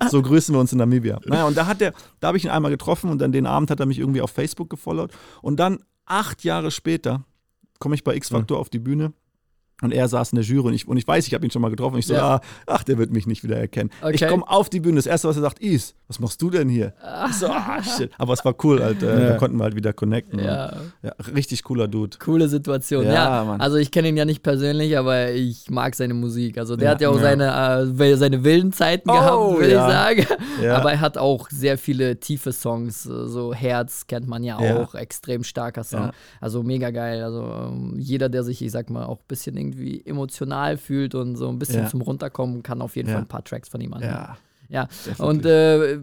das, so grüßen wir uns in Namibia. Naja, und da hat der, da habe ich ihn einmal getroffen und dann den Abend hat er mich irgendwie auf Facebook gefollowt und dann acht Jahre später komme ich bei X-Factor auf die Bühne Und er saß in der Jury und ich, und ich weiß, ich habe ihn schon mal getroffen. Und ich so, Ja. ah, ach, der wird mich nicht wieder erkennen. Okay. Ich komme auf die Bühne. Das erste, was er sagt, Is, was machst du denn hier? Ich so, ah, shit. Aber es war cool, halt, äh, Ja. da konnten wir halt wieder connecten. Ja. ja richtig cooler Dude. Coole Situation. Ja, Mann. also ich kenne ihn ja nicht persönlich, aber ich mag seine Musik. Also der hat ja auch seine, äh, seine wilden Zeiten Oh, gehabt, ja. ich sagen. Aber er hat auch sehr viele tiefe Songs. äh, So Herz kennt man ja auch, extrem starker Song. Also mega geil. Also ähm, jeder, der sich, ich sag mal, auch ein bisschen irgendwie emotional fühlt und so ein bisschen Ja. zum Runterkommen, kann auf jeden Ja. Fall ein paar Tracks von ihm anhören. Ja. Ja, Definitiv. und äh,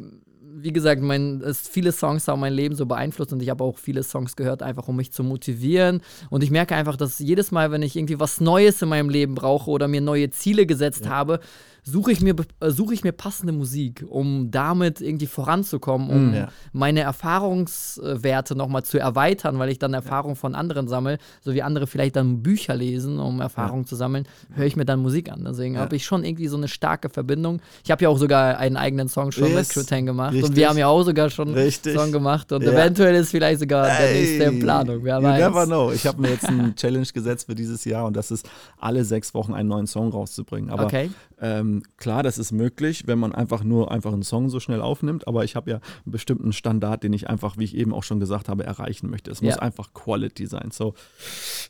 wie gesagt, mein, es, viele Songs haben mein Leben so beeinflusst und ich habe auch viele Songs gehört, einfach um mich zu motivieren. Und ich merke einfach, dass jedes Mal, wenn ich irgendwie was Neues in meinem Leben brauche oder mir neue Ziele gesetzt habe, suche ich, mir, be- äh, suche ich mir passende Musik, um damit irgendwie voranzukommen, um Mhm. Ja. meine Erfahrungswerte nochmal zu erweitern, weil ich dann Erfahrung von anderen sammle, so wie andere vielleicht dann Bücher lesen, um Erfahrung zu sammeln, höre ich mir dann Musik an. Deswegen Ja. habe ich schon irgendwie so eine starke Verbindung. Ich habe ja auch sogar einen eigenen Song schon Yes. mit Crew 10 gemacht und Richtig. wir haben ja auch sogar schon einen. Song gemacht und Ja. eventuell ist vielleicht sogar der nächste in Planung, wer you weiß. never know. Ich habe mir jetzt eine Challenge gesetzt für dieses Jahr und das ist, alle sechs Wochen einen neuen Song rauszubringen. Aber Okay. ähm, klar, das ist möglich, wenn man einfach nur einfach einen Song so schnell aufnimmt. Aber ich habe ja einen bestimmten Standard, den ich einfach, wie ich eben auch schon gesagt habe, erreichen möchte. Es muss Ja. einfach Quality sein. So,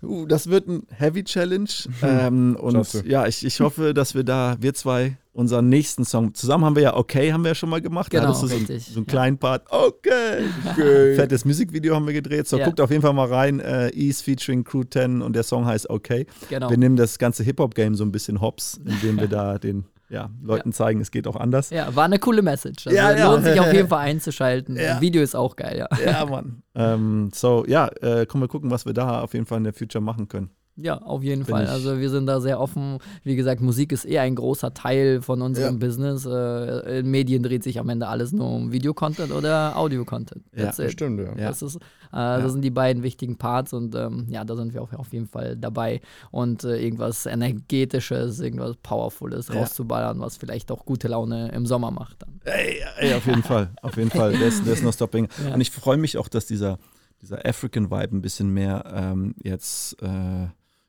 uh, das wird ein Heavy Challenge. Ähm, und ja, ich, ich hoffe, dass wir da, wir zwei, unseren nächsten Song, zusammen haben wir ja Okay, haben wir ja schon mal gemacht. Da Genau, hattest du so, einen- richtig, so einen ja. kleinen Part. Okay. Okay. Fettes Musikvideo haben wir gedreht. So, Ja. guckt auf jeden Fall mal rein. Äh, Ease featuring Crew 10 und der Song heißt Okay. Genau. Wir nehmen das ganze Hip-Hop-Game so ein bisschen hops, indem wir da den ja, Leuten zeigen, es geht auch anders. Ja, war eine coole Message. Also Ja, ja. lohnt sich auf jeden Fall einzuschalten. Ja. Video ist auch geil, ja. Ja, Mann. ähm, so, ja, äh, kommen wir gucken, was wir da auf jeden Fall in der Future machen können. Ja, auf jeden Bin Fall. Also wir sind da sehr offen. Wie gesagt, Musik ist eher ein großer Teil von unserem Ja. Business. Äh, in Medien dreht sich am Ende alles nur um Videocontent oder Audio-Content. Ja, it. Stimmt, ja. Ja. Das, ist, äh, das sind die beiden wichtigen Parts und ähm, ja, da sind wir auch auf jeden Fall dabei. Und äh, irgendwas Energetisches, irgendwas Powerfules Ja. rauszuballern, was vielleicht auch gute Laune im Sommer macht. Dann. Ey, ey auf jeden Fall, auf jeden Fall. There's, there's no stopping. Ja. Und ich freue mich auch, dass dieser, dieser African-Vibe ein bisschen mehr ähm, jetzt äh,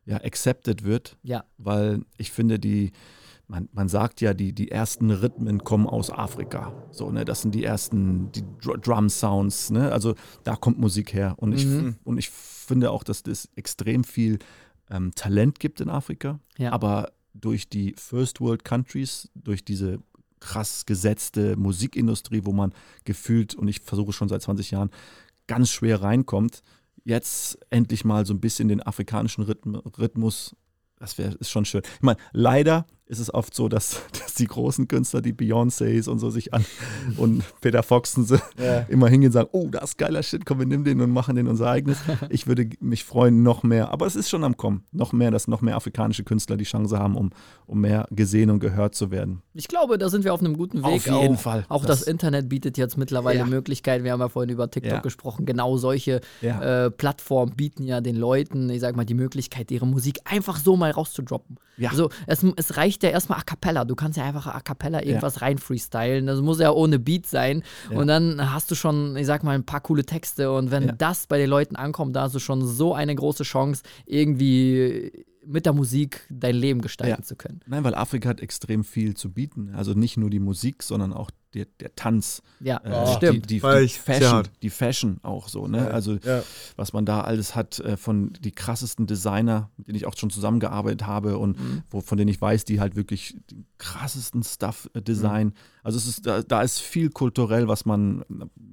ja, accepted wird. Ja. weil ich finde, die, man, man sagt ja, die, die ersten Rhythmen kommen aus Afrika. So, ne, das sind die ersten die Dr Drum-Sounds, ne? Also da kommt Musik her. Und ich, Mhm. und ich finde auch, dass es extrem viel ähm, Talent gibt in Afrika. Ja. Aber durch die First World Countries, durch diese krass gesetzte Musikindustrie, wo man gefühlt, und ich versuche schon seit 20 Jahren, ganz schwer reinkommt, jetzt endlich mal so ein bisschen den afrikanischen Rhythm Rhythmus, das wäre ist schon schön. Ich meine, leider ist es oft so, dass, dass die großen Künstler, die Beyoncés und so sich an und Peter Foxen so Ja. immer hingehen und sagen, oh, das ist geiler Shit, komm, wir nehmen den und machen den unser eigenes. Ich würde mich freuen, noch mehr, aber es ist schon am Kommen, noch mehr, dass noch mehr afrikanische Künstler die Chance haben, um, um mehr gesehen und gehört zu werden. Ich glaube, da sind wir auf einem guten Weg. Auf jeden auch, Fall. Auch das, Das- Internet bietet jetzt mittlerweile Ja. Möglichkeiten. Wir haben ja vorhin über TikTok Ja. gesprochen. Genau solche Ja. äh, Plattformen bieten ja den Leuten, ich sag mal, die Möglichkeit, ihre Musik einfach so mal rauszudroppen. Ja. Also es, es reicht ja erstmal a cappella. Du kannst ja einfach a cappella irgendwas rein freestylen. Das muss ja ohne Beat sein. Ja. Und dann hast du schon, ich sag mal, ein paar coole Texte. Und wenn Ja. das bei den Leuten ankommt, da hast du schon so eine große Chance, irgendwie mit der Musik dein Leben gestalten Ja. zu können. Nein, weil Afrika hat extrem viel zu bieten. Also nicht nur die Musik, sondern auch der, der Tanz. Ja, Äh, stimmt. Die, die, die, Fashion, die Fashion auch so, ne? Also Ja. was man da alles hat äh, von die krassesten Designer, mit denen ich auch schon zusammengearbeitet habe und Mhm. wo, von denen ich weiß, die halt wirklich den krassesten Stuff äh, design. Also es ist, da, da ist viel kulturell, was man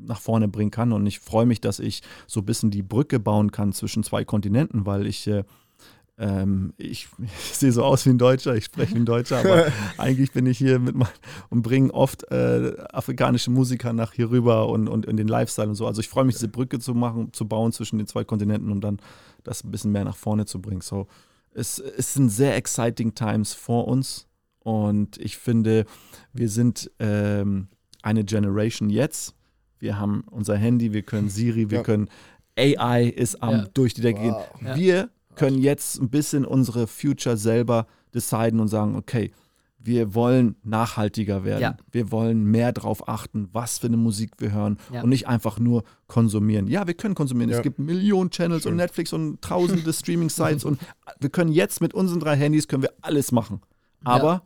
nach vorne bringen kann und ich freue mich, dass ich so ein bisschen die Brücke bauen kann zwischen zwei Kontinenten, weil ich äh, ähm, ich, ich sehe so aus wie ein Deutscher, ich spreche wie ein Deutscher, aber eigentlich bin ich hier mit mein, und bringe oft äh, afrikanische Musiker nach hier rüber und, und in den Lifestyle und so. Also ich freue mich, diese Brücke zu machen, zu bauen zwischen den zwei Kontinenten und dann das ein bisschen mehr nach vorne zu bringen. So, es, es sind sehr exciting times vor uns und ich finde, wir sind ähm, eine Generation jetzt. Wir haben unser Handy, wir können Siri, wir Ja. können AI ist am Ja. durch die Decke gehen. Wow. Ja. Wir können jetzt ein bisschen unsere Future selber deciden und sagen, okay, wir wollen nachhaltiger werden. Ja. Wir wollen mehr darauf achten, was für eine Musik wir hören Ja. und nicht einfach nur konsumieren. Ja, wir können konsumieren. Ja. Es gibt Millionen Channels und Netflix und tausende Streaming-Sites und wir können jetzt mit unseren drei Handys können wir alles machen. Aber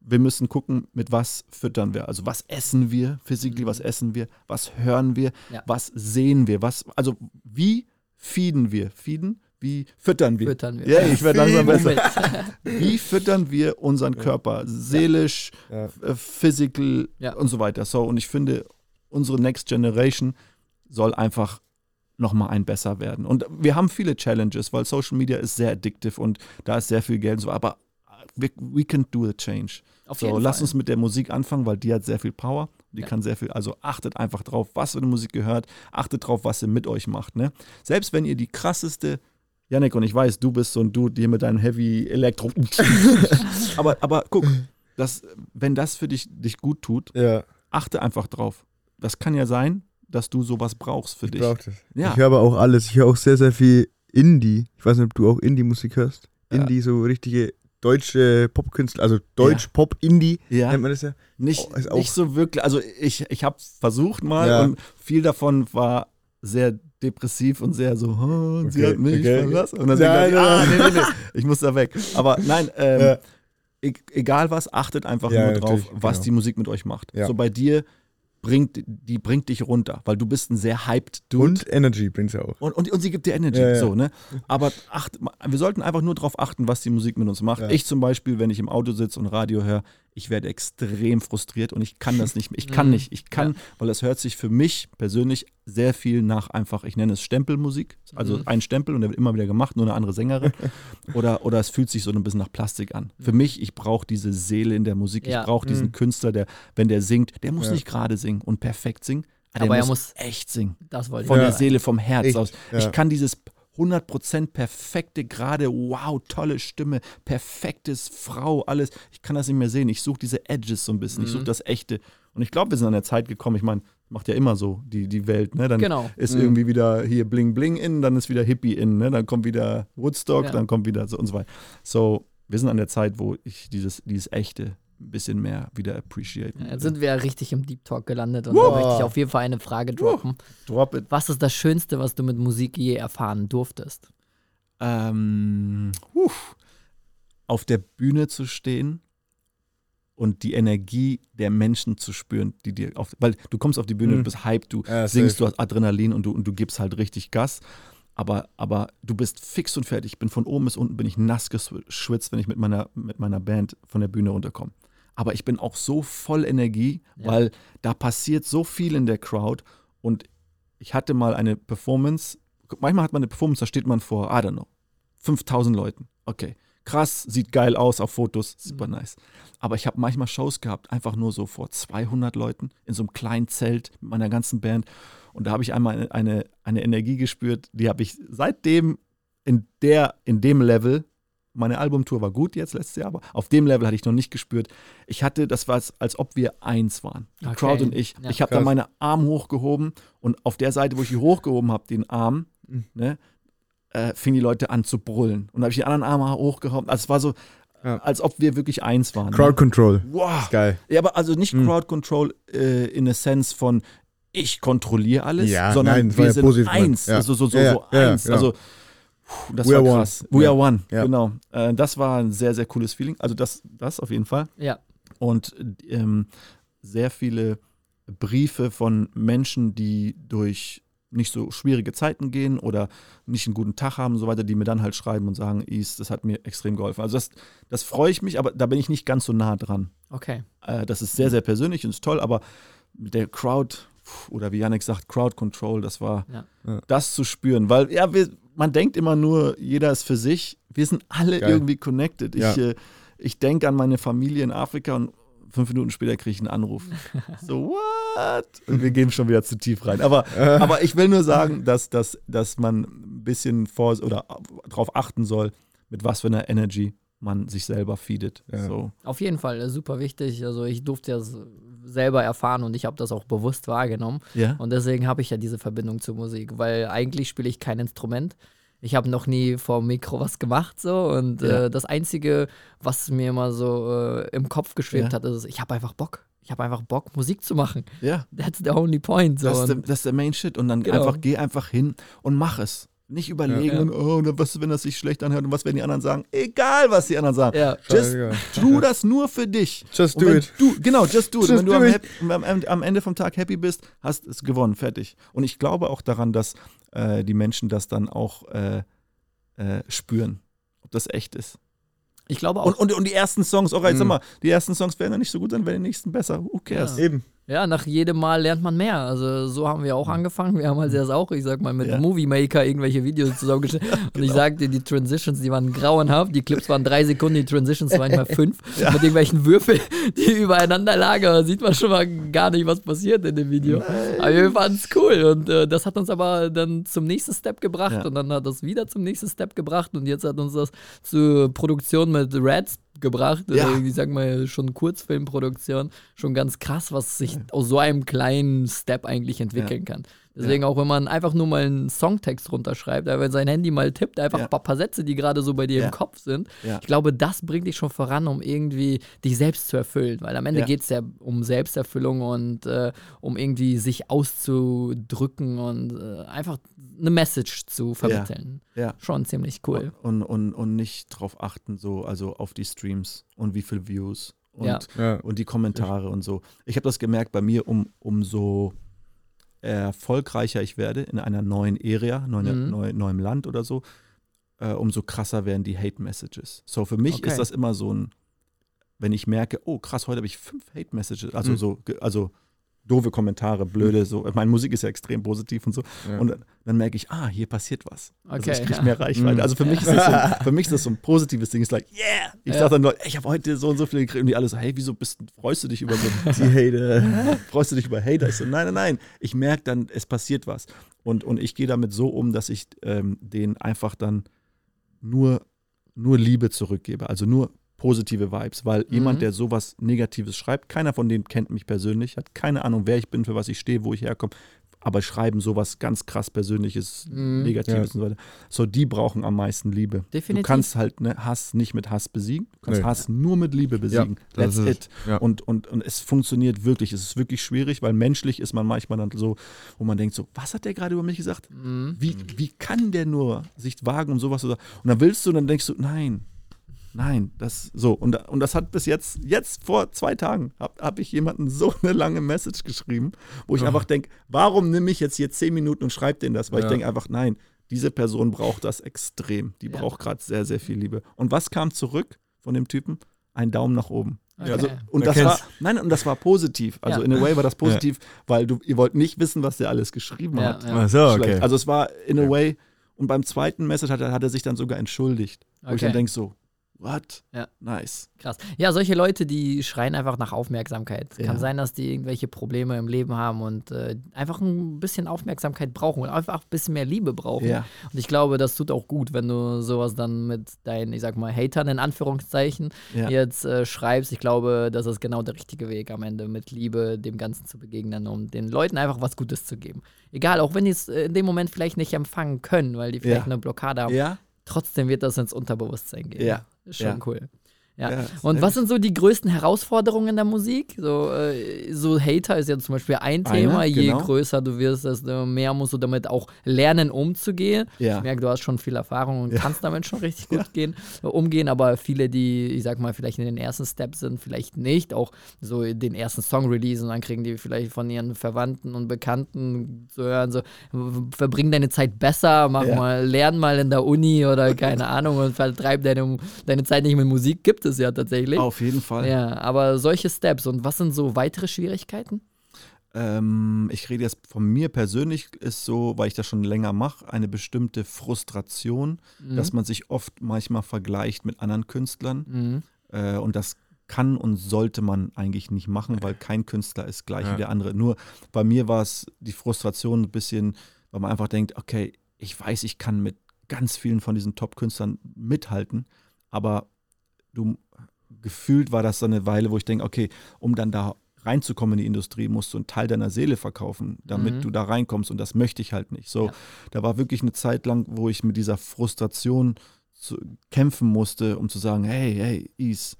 wir müssen gucken, mit was füttern wir. Also was essen wir physically, was essen wir, was hören wir, Mhm. Ja. was sehen wir, was, also wie feeden wir? Feeden? Wie füttern wir? Füttern wir. Ja, ich werde langsam besser. Wie füttern wir unseren Körper? Seelisch, Ja. äh, physical Ja. und so weiter. So, und ich finde, unsere Next Generation soll einfach nochmal ein besser werden. Und wir haben viele Challenges, weil Social Media ist sehr addictive und da ist sehr viel Geld und so, aber we, we can do a change. Auf So, jeden lass Fall. uns mit der Musik anfangen, weil die hat sehr viel Power. Die Ja. kann sehr viel, also achtet einfach drauf, was für eine Musik gehört, achtet drauf, was sie mit euch macht. Ne? Selbst wenn ihr die krasseste, Janik, und ich weiß, du bist so ein Dude hier mit deinem Heavy Elektro. aber, aber guck, das, wenn das für dich, dich gut tut, Ja, achte einfach drauf. Das kann ja sein, dass du sowas brauchst für ich dich. brauch das. Ja. Ich höre aber auch alles. Ich höre auch sehr, sehr viel Indie. Ich weiß nicht, ob du auch Indie-Musik hörst. Ja. Indie, so richtige deutsche Popkünstler, also Deutsch-Pop-Indie Ja. nennt man das ja. Nicht, Oh, ist auch- nicht so wirklich, also ich, ich habe versucht mal Ja. und viel davon war sehr depressiv und sehr so, "Oh, sie Okay, hat mich okay. verlassen. Und dann Nein, sind ich, ah, nein. nee, nee, nee, ich muss da weg. Aber nein, ähm, Ja. e egal was, achtet einfach Ja, nur drauf, was genau. die Musik mit euch macht. Ja. So bei dir bringt, die bringt dich runter, weil du bist ein sehr hyped Dude. Und Energy bringt ja auch. Und, und, und sie gibt dir Energy, Ja, ja. so, ne? Aber acht, wir sollten einfach nur darauf achten, was die Musik mit uns macht. Ja. Ich zum Beispiel, wenn ich im Auto sitze und Radio höre, ich werde extrem frustriert und ich kann das nicht mehr. Ich kann Mhm. nicht. Ich kann, weil das hört sich für mich persönlich sehr viel nach einfach, ich nenne es Stempelmusik. Also Mhm. ein Stempel und der wird immer wieder gemacht, nur eine andere Sängerin. oder, oder es fühlt sich so ein bisschen nach Plastik an. Für mich, ich brauche diese Seele in der Musik. Ja. Ich brauche diesen Mhm. Künstler, der, wenn der singt, der muss Ja. nicht gerade singen und perfekt singen. Der Aber er muss, muss- echt singen Das wollte ich von Ja. der sagen. Seele, vom Herz Echt, aus. ja. Ich kann dieses 100% perfekte, gerade, wow, tolle Stimme, perfektes Frau, alles. Ich kann das nicht mehr sehen. Ich suche diese Edges so ein bisschen. Ich Mhm. suche das Echte. Und ich glaube, wir sind an der Zeit gekommen. Ich meine, macht ja immer so die, die Welt. Ne? Dann Genau. ist Mhm. irgendwie wieder hier Bling Bling in, dann ist wieder Hippie in. Ne? Dann kommt wieder Woodstock, Ja. dann kommt wieder so und so weiter. So, wir sind an der Zeit, wo ich dieses, dieses Echte ein bisschen mehr wieder appreciaten. Ja, Jetzt sind wir ja richtig im Deep Talk gelandet und Wow. da möchte ich auf jeden Fall eine Frage droppen. Drop it. Was ist das Schönste, was du mit Musik je erfahren durftest? ähm, huh, auf der Bühne zu stehen und die Energie der Menschen zu spüren, die dir auf, weil du kommst auf die Bühne, Mhm. du bist hyped, du Ja, singst, du hast Adrenalin und du, und du gibst halt richtig Gas. Aber, aber du bist fix und fertig. Ich bin von oben bis unten bin ich nass geschwitzt, wenn ich mit meiner, mit meiner Band von der Bühne runterkomme. Aber ich bin auch so voll Energie, Ja. weil da passiert so viel in der Crowd. Und ich hatte mal eine Performance, manchmal hat man eine Performance, da steht man vor, I don't know, 5000 Leuten. Okay, krass, sieht geil aus auf Fotos, super nice. Aber ich habe manchmal Shows gehabt, einfach nur so vor 200 Leuten in so einem kleinen Zelt mit meiner ganzen Band. Und da habe ich einmal eine, eine, eine Energie gespürt, die habe ich seitdem in, der, in dem Level, meine Albumtour war gut jetzt letztes Jahr, aber auf dem Level hatte ich noch nicht gespürt. Ich hatte, das war, als ob wir eins waren. Die Okay. Crowd und ich. Ja. ich habe da meine Arme hochgehoben und auf der Seite, wo ich die hochgehoben habe, den Arm, Mhm. ne, äh, fingen die Leute an zu brüllen. Und da habe ich die anderen Arme hochgehoben. Also es war so, Ja. als ob wir wirklich eins waren. Crowd ne? Control. Wow. Geil. Ja, aber also nicht Mhm. Crowd Control äh, in a sense von ich kontrolliere alles, Ja, sondern nein, wir ja sind positiv eins. Ja. Also so, so, Ja, so ja, ja, eins. genau. Also das We war are one. krass. We Ja. are one, Ja. genau. Äh, das war ein sehr, sehr cooles Feeling. Also das, das auf jeden Fall. Ja. Und ähm, sehr viele Briefe von Menschen, die durch nicht so schwierige Zeiten gehen oder nicht einen guten Tag haben und so weiter, die mir dann halt schreiben und sagen, Is, das hat mir extrem geholfen. Also das, das freue ich mich, aber da bin ich nicht ganz so nah dran. Okay. Äh, das ist sehr, sehr persönlich und ist toll, aber mit der Crowd oder wie Yannick sagt, Crowd Control, das war Ja. Ja. das zu spüren, weil ja, wir, man denkt immer nur, jeder ist für sich. Wir sind alle Geil. irgendwie connected. Ja. Ich, äh, ich denke an meine Familie in Afrika und fünf Minuten später kriege ich einen Anruf. so, what? Und wir gehen schon wieder zu tief rein. Aber, aber ich will nur sagen, dass, dass, dass man ein bisschen vor oder darauf achten soll, mit was für einer Energy man sich selber feedet. Ja. So. Auf jeden Fall, super wichtig. Also ich durfte das selber erfahren und ich habe das auch bewusst wahrgenommen. Ja. Und deswegen habe ich ja diese Verbindung zur Musik, weil eigentlich spiele ich kein Instrument. ich habe noch nie vor dem Mikro was gemacht so und Ja. äh, das Einzige, was mir immer so äh, im Kopf geschwebt Ja. hat, ist, ich habe einfach Bock. Ich habe einfach Bock, Musik zu machen. Ja, That's the only point. So. das, ist der, das ist der Main Shit. Und dann Genau. einfach, geh einfach hin und mach es. Nicht überlegen, Ja. und, oh, und was, wenn das sich schlecht anhört und was werden die anderen sagen. Egal, was die anderen sagen. ja. Just tu das nur für dich. Just Und do it. Du, genau, just do it. Just Und wenn du do am, it. am, am, am Ende vom Tag happy bist, hast es gewonnen, fertig. Und ich glaube auch daran, dass äh, die Menschen das dann auch äh, äh, spüren, ob das echt ist. Ich glaube auch. Und, und, und die ersten Songs, auch jetzt Mhm. sag mal, die ersten Songs werden dann nicht so gut sein, werden die nächsten besser. Who cares? Eben. Ja, nach jedem Mal lernt man mehr. Also so haben wir auch angefangen. Wir haben halt erst auch, ich sag mal, mit Ja. Movie Maker irgendwelche Videos zusammengestellt. Und ich sag dir, die Transitions, die waren grauenhaft. Die Clips waren drei Sekunden, die Transitions waren manchmal fünf. Mit irgendwelchen Würfeln, die übereinander lagen. Da sieht man schon mal gar nicht, was passiert in dem Video. Aber wir fanden es cool. Und äh, das hat uns aber dann zum nächsten Step gebracht. Ja. Und dann hat das wieder zum nächsten Step gebracht. Und jetzt hat uns das zur Produktion mit Reds gebracht. Ja. Ich sag mal, schon Kurzfilmproduktion. Schon ganz krass, was sich aus so einem kleinen Step eigentlich entwickeln kann. Deswegen auch, wenn man einfach nur mal einen Songtext runterschreibt, wenn sein Handy mal tippt, einfach Ja. ein paar, paar Sätze, die gerade so bei dir Ja. im Kopf sind. Ja. Ich glaube, das bringt dich schon voran, um irgendwie dich selbst zu erfüllen. Weil am Ende Ja. geht es ja um Selbsterfüllung und äh, um irgendwie sich auszudrücken und äh, einfach eine Message zu vermitteln. Ja. Schon ziemlich cool. Und, und, und nicht drauf achten, so, also auf die Streams und wie viel Views und, Ja. Ja. und die Kommentare und so. Ich habe das gemerkt bei mir, um, umso erfolgreicher ich werde in einer neuen Area, neue, Mhm. neu, neuem Land oder so, äh, umso krasser werden die Hate-Messages. So, für mich Okay. ist das immer so ein, wenn ich merke, oh krass, heute habe ich fünf Hate-Messages, also Mhm. so, also doofe Kommentare, blöde, so. Meine Musik ist ja extrem positiv und so. Ja. Und dann, merke ich, ah, hier passiert was. Also Okay, ich kriege ja. mehr Reichweite. Mhm. Also für mich, ist das so ein, für mich ist das so ein positives Ding. Ist like, yeah! Ich Ja. sage dann Leute, ich habe heute so und so viele gekriegt. Und die alle so, hey, wieso bist, freust du dich über so Die Hater. freust du dich über Hater? Ich so, nein, nein, nein. Ich merke dann, es passiert was. Und, und ich gehe damit so um, dass ich ähm, denen einfach dann nur, nur Liebe zurückgebe. Also nur positive Vibes. Weil jemand, der sowas Negatives schreibt, keiner von denen kennt mich persönlich, hat keine Ahnung, wer ich bin, für was ich stehe, wo ich herkomme. Aber schreiben sowas ganz krass Persönliches, Mhm. Negatives und so weiter. So, die brauchen am meisten Liebe. Definitiv. Du kannst halt ne, Hass nicht mit Hass besiegen. Du kannst Nee. Hass nur mit Liebe besiegen. das That's it. Ja. Und, und, und es funktioniert wirklich. Es ist wirklich schwierig, weil menschlich ist man manchmal dann so, wo man denkt so, was hat der gerade über mich gesagt? Mhm. Wie, wie kann der nur sich wagen, um sowas zu sagen? Und dann willst du, und dann denkst du, nein, nein, das so. Und, und das hat bis jetzt, jetzt vor zwei Tagen, habe hab ich jemanden so eine lange Message geschrieben, wo ich Ach. einfach denke, warum nehme ich jetzt hier zehn Minuten und schreibe denen das? Weil Ja. ich denke einfach, nein, diese Person braucht das extrem. Die Ja. braucht gerade sehr, sehr viel Liebe. Und was kam zurück von dem Typen? Ein Daumen nach oben. Okay. Also, und das war, nein, und das war positiv. Also Ja. in a way war das positiv, weil du, ihr wollt nicht wissen, was der alles geschrieben Ja, hat. ja. Ach so, okay. Also es war in a way, und beim zweiten Message hat er, hat er sich dann sogar entschuldigt. Wo ich dann denke so, what? Ja. Nice. Krass. Ja, solche Leute, die schreien einfach nach Aufmerksamkeit. Ja. Kann sein, dass die irgendwelche Probleme im Leben haben und äh, einfach ein bisschen Aufmerksamkeit brauchen und einfach ein bisschen mehr Liebe brauchen. Ja. Und ich glaube, das tut auch gut, wenn du sowas dann mit deinen, ich sag mal, Hatern in Anführungszeichen Ja. jetzt äh, schreibst. Ich glaube, das ist genau der richtige Weg am Ende, mit Liebe dem Ganzen zu begegnen, um den Leuten einfach was Gutes zu geben. Egal, auch wenn die es in dem Moment vielleicht nicht empfangen können, weil die vielleicht eine Blockade haben. Ja. Trotzdem wird das ins Unterbewusstsein gehen. Ja. Ist schon Ja. Und was sind so die größten Herausforderungen in der Musik? So, äh, so Hater ist ja zum Beispiel ein Eine, Thema. Je genau. größer du wirst, desto mehr musst du damit auch lernen, umzugehen. Ja. Ich merke, du hast schon viel Erfahrung und Ja. kannst damit schon richtig gut gehen, äh, umgehen. Aber viele, die, ich sag mal, vielleicht in den ersten Steps sind, vielleicht nicht, auch so den ersten Song releasen, dann kriegen die vielleicht von ihren Verwandten und Bekannten zu hören, so, verbring deine Zeit besser, mach mal, lern mal in der Uni oder keine Ahnung und vertreib deine, deine Zeit nicht mit Musik, gibt es ja tatsächlich. Auf jeden Fall. Ja, aber solche Steps und was sind so weitere Schwierigkeiten? Ähm, ich rede jetzt von mir persönlich, ist so, weil ich das schon länger mache, eine bestimmte Frustration, Mhm. dass man sich oft manchmal vergleicht mit anderen Künstlern. Mhm. Äh, und das kann und sollte man eigentlich nicht machen, weil kein Künstler ist gleich Ja. wie der andere. Nur bei mir war es die Frustration ein bisschen, weil man einfach denkt, okay, ich weiß, ich kann mit ganz vielen von diesen Top-Künstlern mithalten, aber du gefühlt war das so eine Weile, wo ich denke, okay, um dann da reinzukommen in die Industrie, musst du einen Teil deiner Seele verkaufen, damit Mhm. du da reinkommst. Und das möchte ich halt nicht. So, Ja. da war wirklich eine Zeit lang, wo ich mit dieser Frustration zu, kämpfen musste, um zu sagen, hey, hey, Is,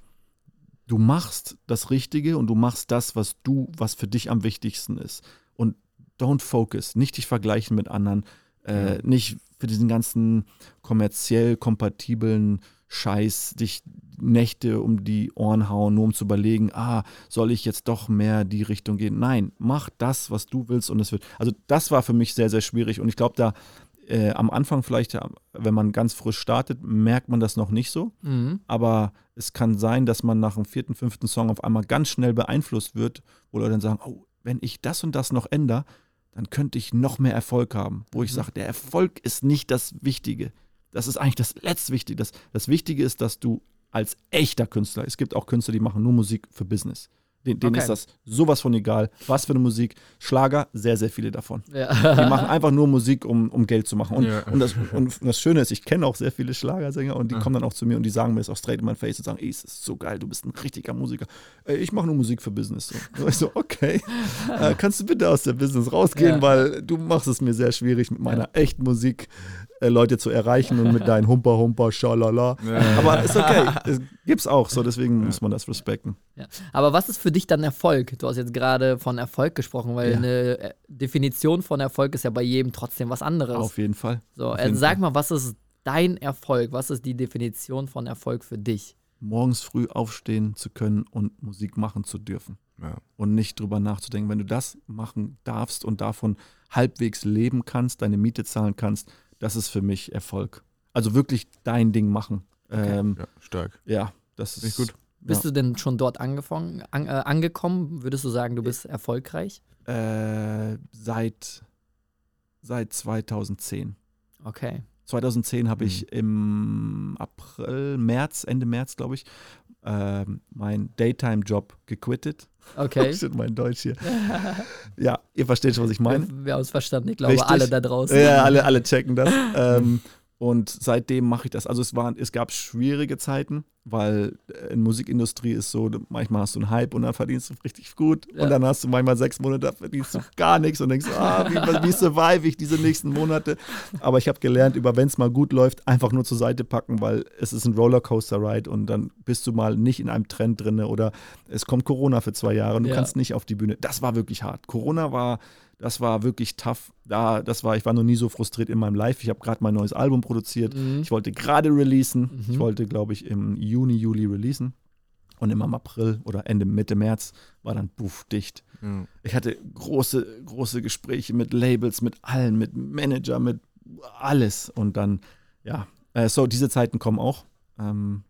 du machst das Richtige und du machst das, was du, was für dich am wichtigsten ist. Und don't focus, nicht dich vergleichen mit anderen, äh, Ja. nicht für diesen ganzen kommerziell kompatiblen Scheiß dich Nächte um die Ohren hauen, nur um zu überlegen, ah, soll ich jetzt doch mehr die Richtung gehen? Nein, mach das, was du willst und es wird. Also das war für mich sehr, sehr schwierig und ich glaube, da äh, am Anfang vielleicht, äh, wenn man ganz frisch startet, merkt man das noch nicht so. Mhm. Aber es kann sein, dass man nach dem vierten, fünften Song auf einmal ganz schnell beeinflusst wird, wo Leute dann sagen, oh, wenn ich das und das noch ändere, dann könnte ich noch mehr Erfolg haben. Wo ich Mhm. sage, der Erfolg ist nicht das Wichtige. Das ist eigentlich das Letztwichtige. Das, das Wichtige ist, dass du als echter Künstler, es gibt auch Künstler, die machen nur Musik für Business. Den, denen Okay. ist das sowas von egal. Was für eine Musik. Schlager, sehr, sehr viele davon. Ja. Die machen einfach nur Musik, um, um Geld zu machen. Und, Ja. und, das, und das Schöne ist, ich kenne auch sehr viele Schlagersänger und die Ja. kommen dann auch zu mir und die sagen mir das auch straight in mein Face und sagen, ey, es ist so geil, du bist ein richtiger Musiker. Ey, ich mache nur Musik für Business. So. Und ich so, okay, äh, kannst du bitte aus der Business rausgehen, Ja. weil du machst es mir sehr schwierig, mit meiner echten Musik äh, Leute zu erreichen und mit deinen Humper, Humper, Schalala. Ja. Aber ist okay, es gibt's auch, so deswegen muss man das respekten. Ja. Aber was ist für dich dann Erfolg? Du hast jetzt gerade von Erfolg gesprochen, weil Ja. eine äh, Definition von Erfolg ist ja bei jedem trotzdem was anderes. Auf jeden Fall. so, äh, jeden sag Fall. mal, was ist dein Erfolg? Was ist die Definition von Erfolg für dich? Morgens früh aufstehen zu können und Musik machen zu dürfen. Ja. und nicht drüber nachzudenken. Wenn du das machen darfst und davon halbwegs leben kannst, deine Miete zahlen kannst, das ist für mich Erfolg. Also wirklich dein Ding machen. Okay. Ähm, ja, stark. ja, das ist Finde ich gut. Bist du denn schon dort angefangen, an, äh, angekommen? Würdest du sagen, du bist erfolgreich? Äh, seit, seit 2010. Okay. 2010 habe Mhm. ich im April, März, Ende März, glaube ich, ähm, meinen Daytime-Job gequittet. Okay. Shit, mein Deutsch hier. ja, ihr versteht schon, was ich meine. Wir, wir haben es verstanden. Ich glaube, Richtig. alle da draußen. Ja, alle, alle checken das. ähm, und seitdem mache ich das. Also es waren, es gab schwierige Zeiten, weil äh, in Musikindustrie ist so, manchmal hast du einen Hype und dann verdienst du richtig gut. Ja. Und dann hast du manchmal sechs Monate, da verdienst du gar nichts und denkst, ah, wie, wie survive ich diese nächsten Monate? Aber ich habe gelernt, über wenn es mal gut läuft, einfach nur zur Seite packen, weil es ist ein Rollercoaster-Ride und dann bist du mal nicht in einem Trend drin oder es kommt Corona für zwei Jahre und du Ja. kannst nicht auf die Bühne. Das war wirklich hart. Corona war das war wirklich tough. Da, das war, ich war noch nie so frustriert in meinem Life. Ich habe gerade mein neues Album produziert. Mhm. Ich wollte gerade releasen. Ich Mhm. wollte, glaube ich, im Juni, Juli releasen. Und immer im April oder Ende, Mitte März war dann puff dicht. Ja. Ich hatte große, große Gespräche mit Labels, mit allen, mit Manager, mit alles. Und dann, ja, äh, so, diese Zeiten kommen auch. Ähm,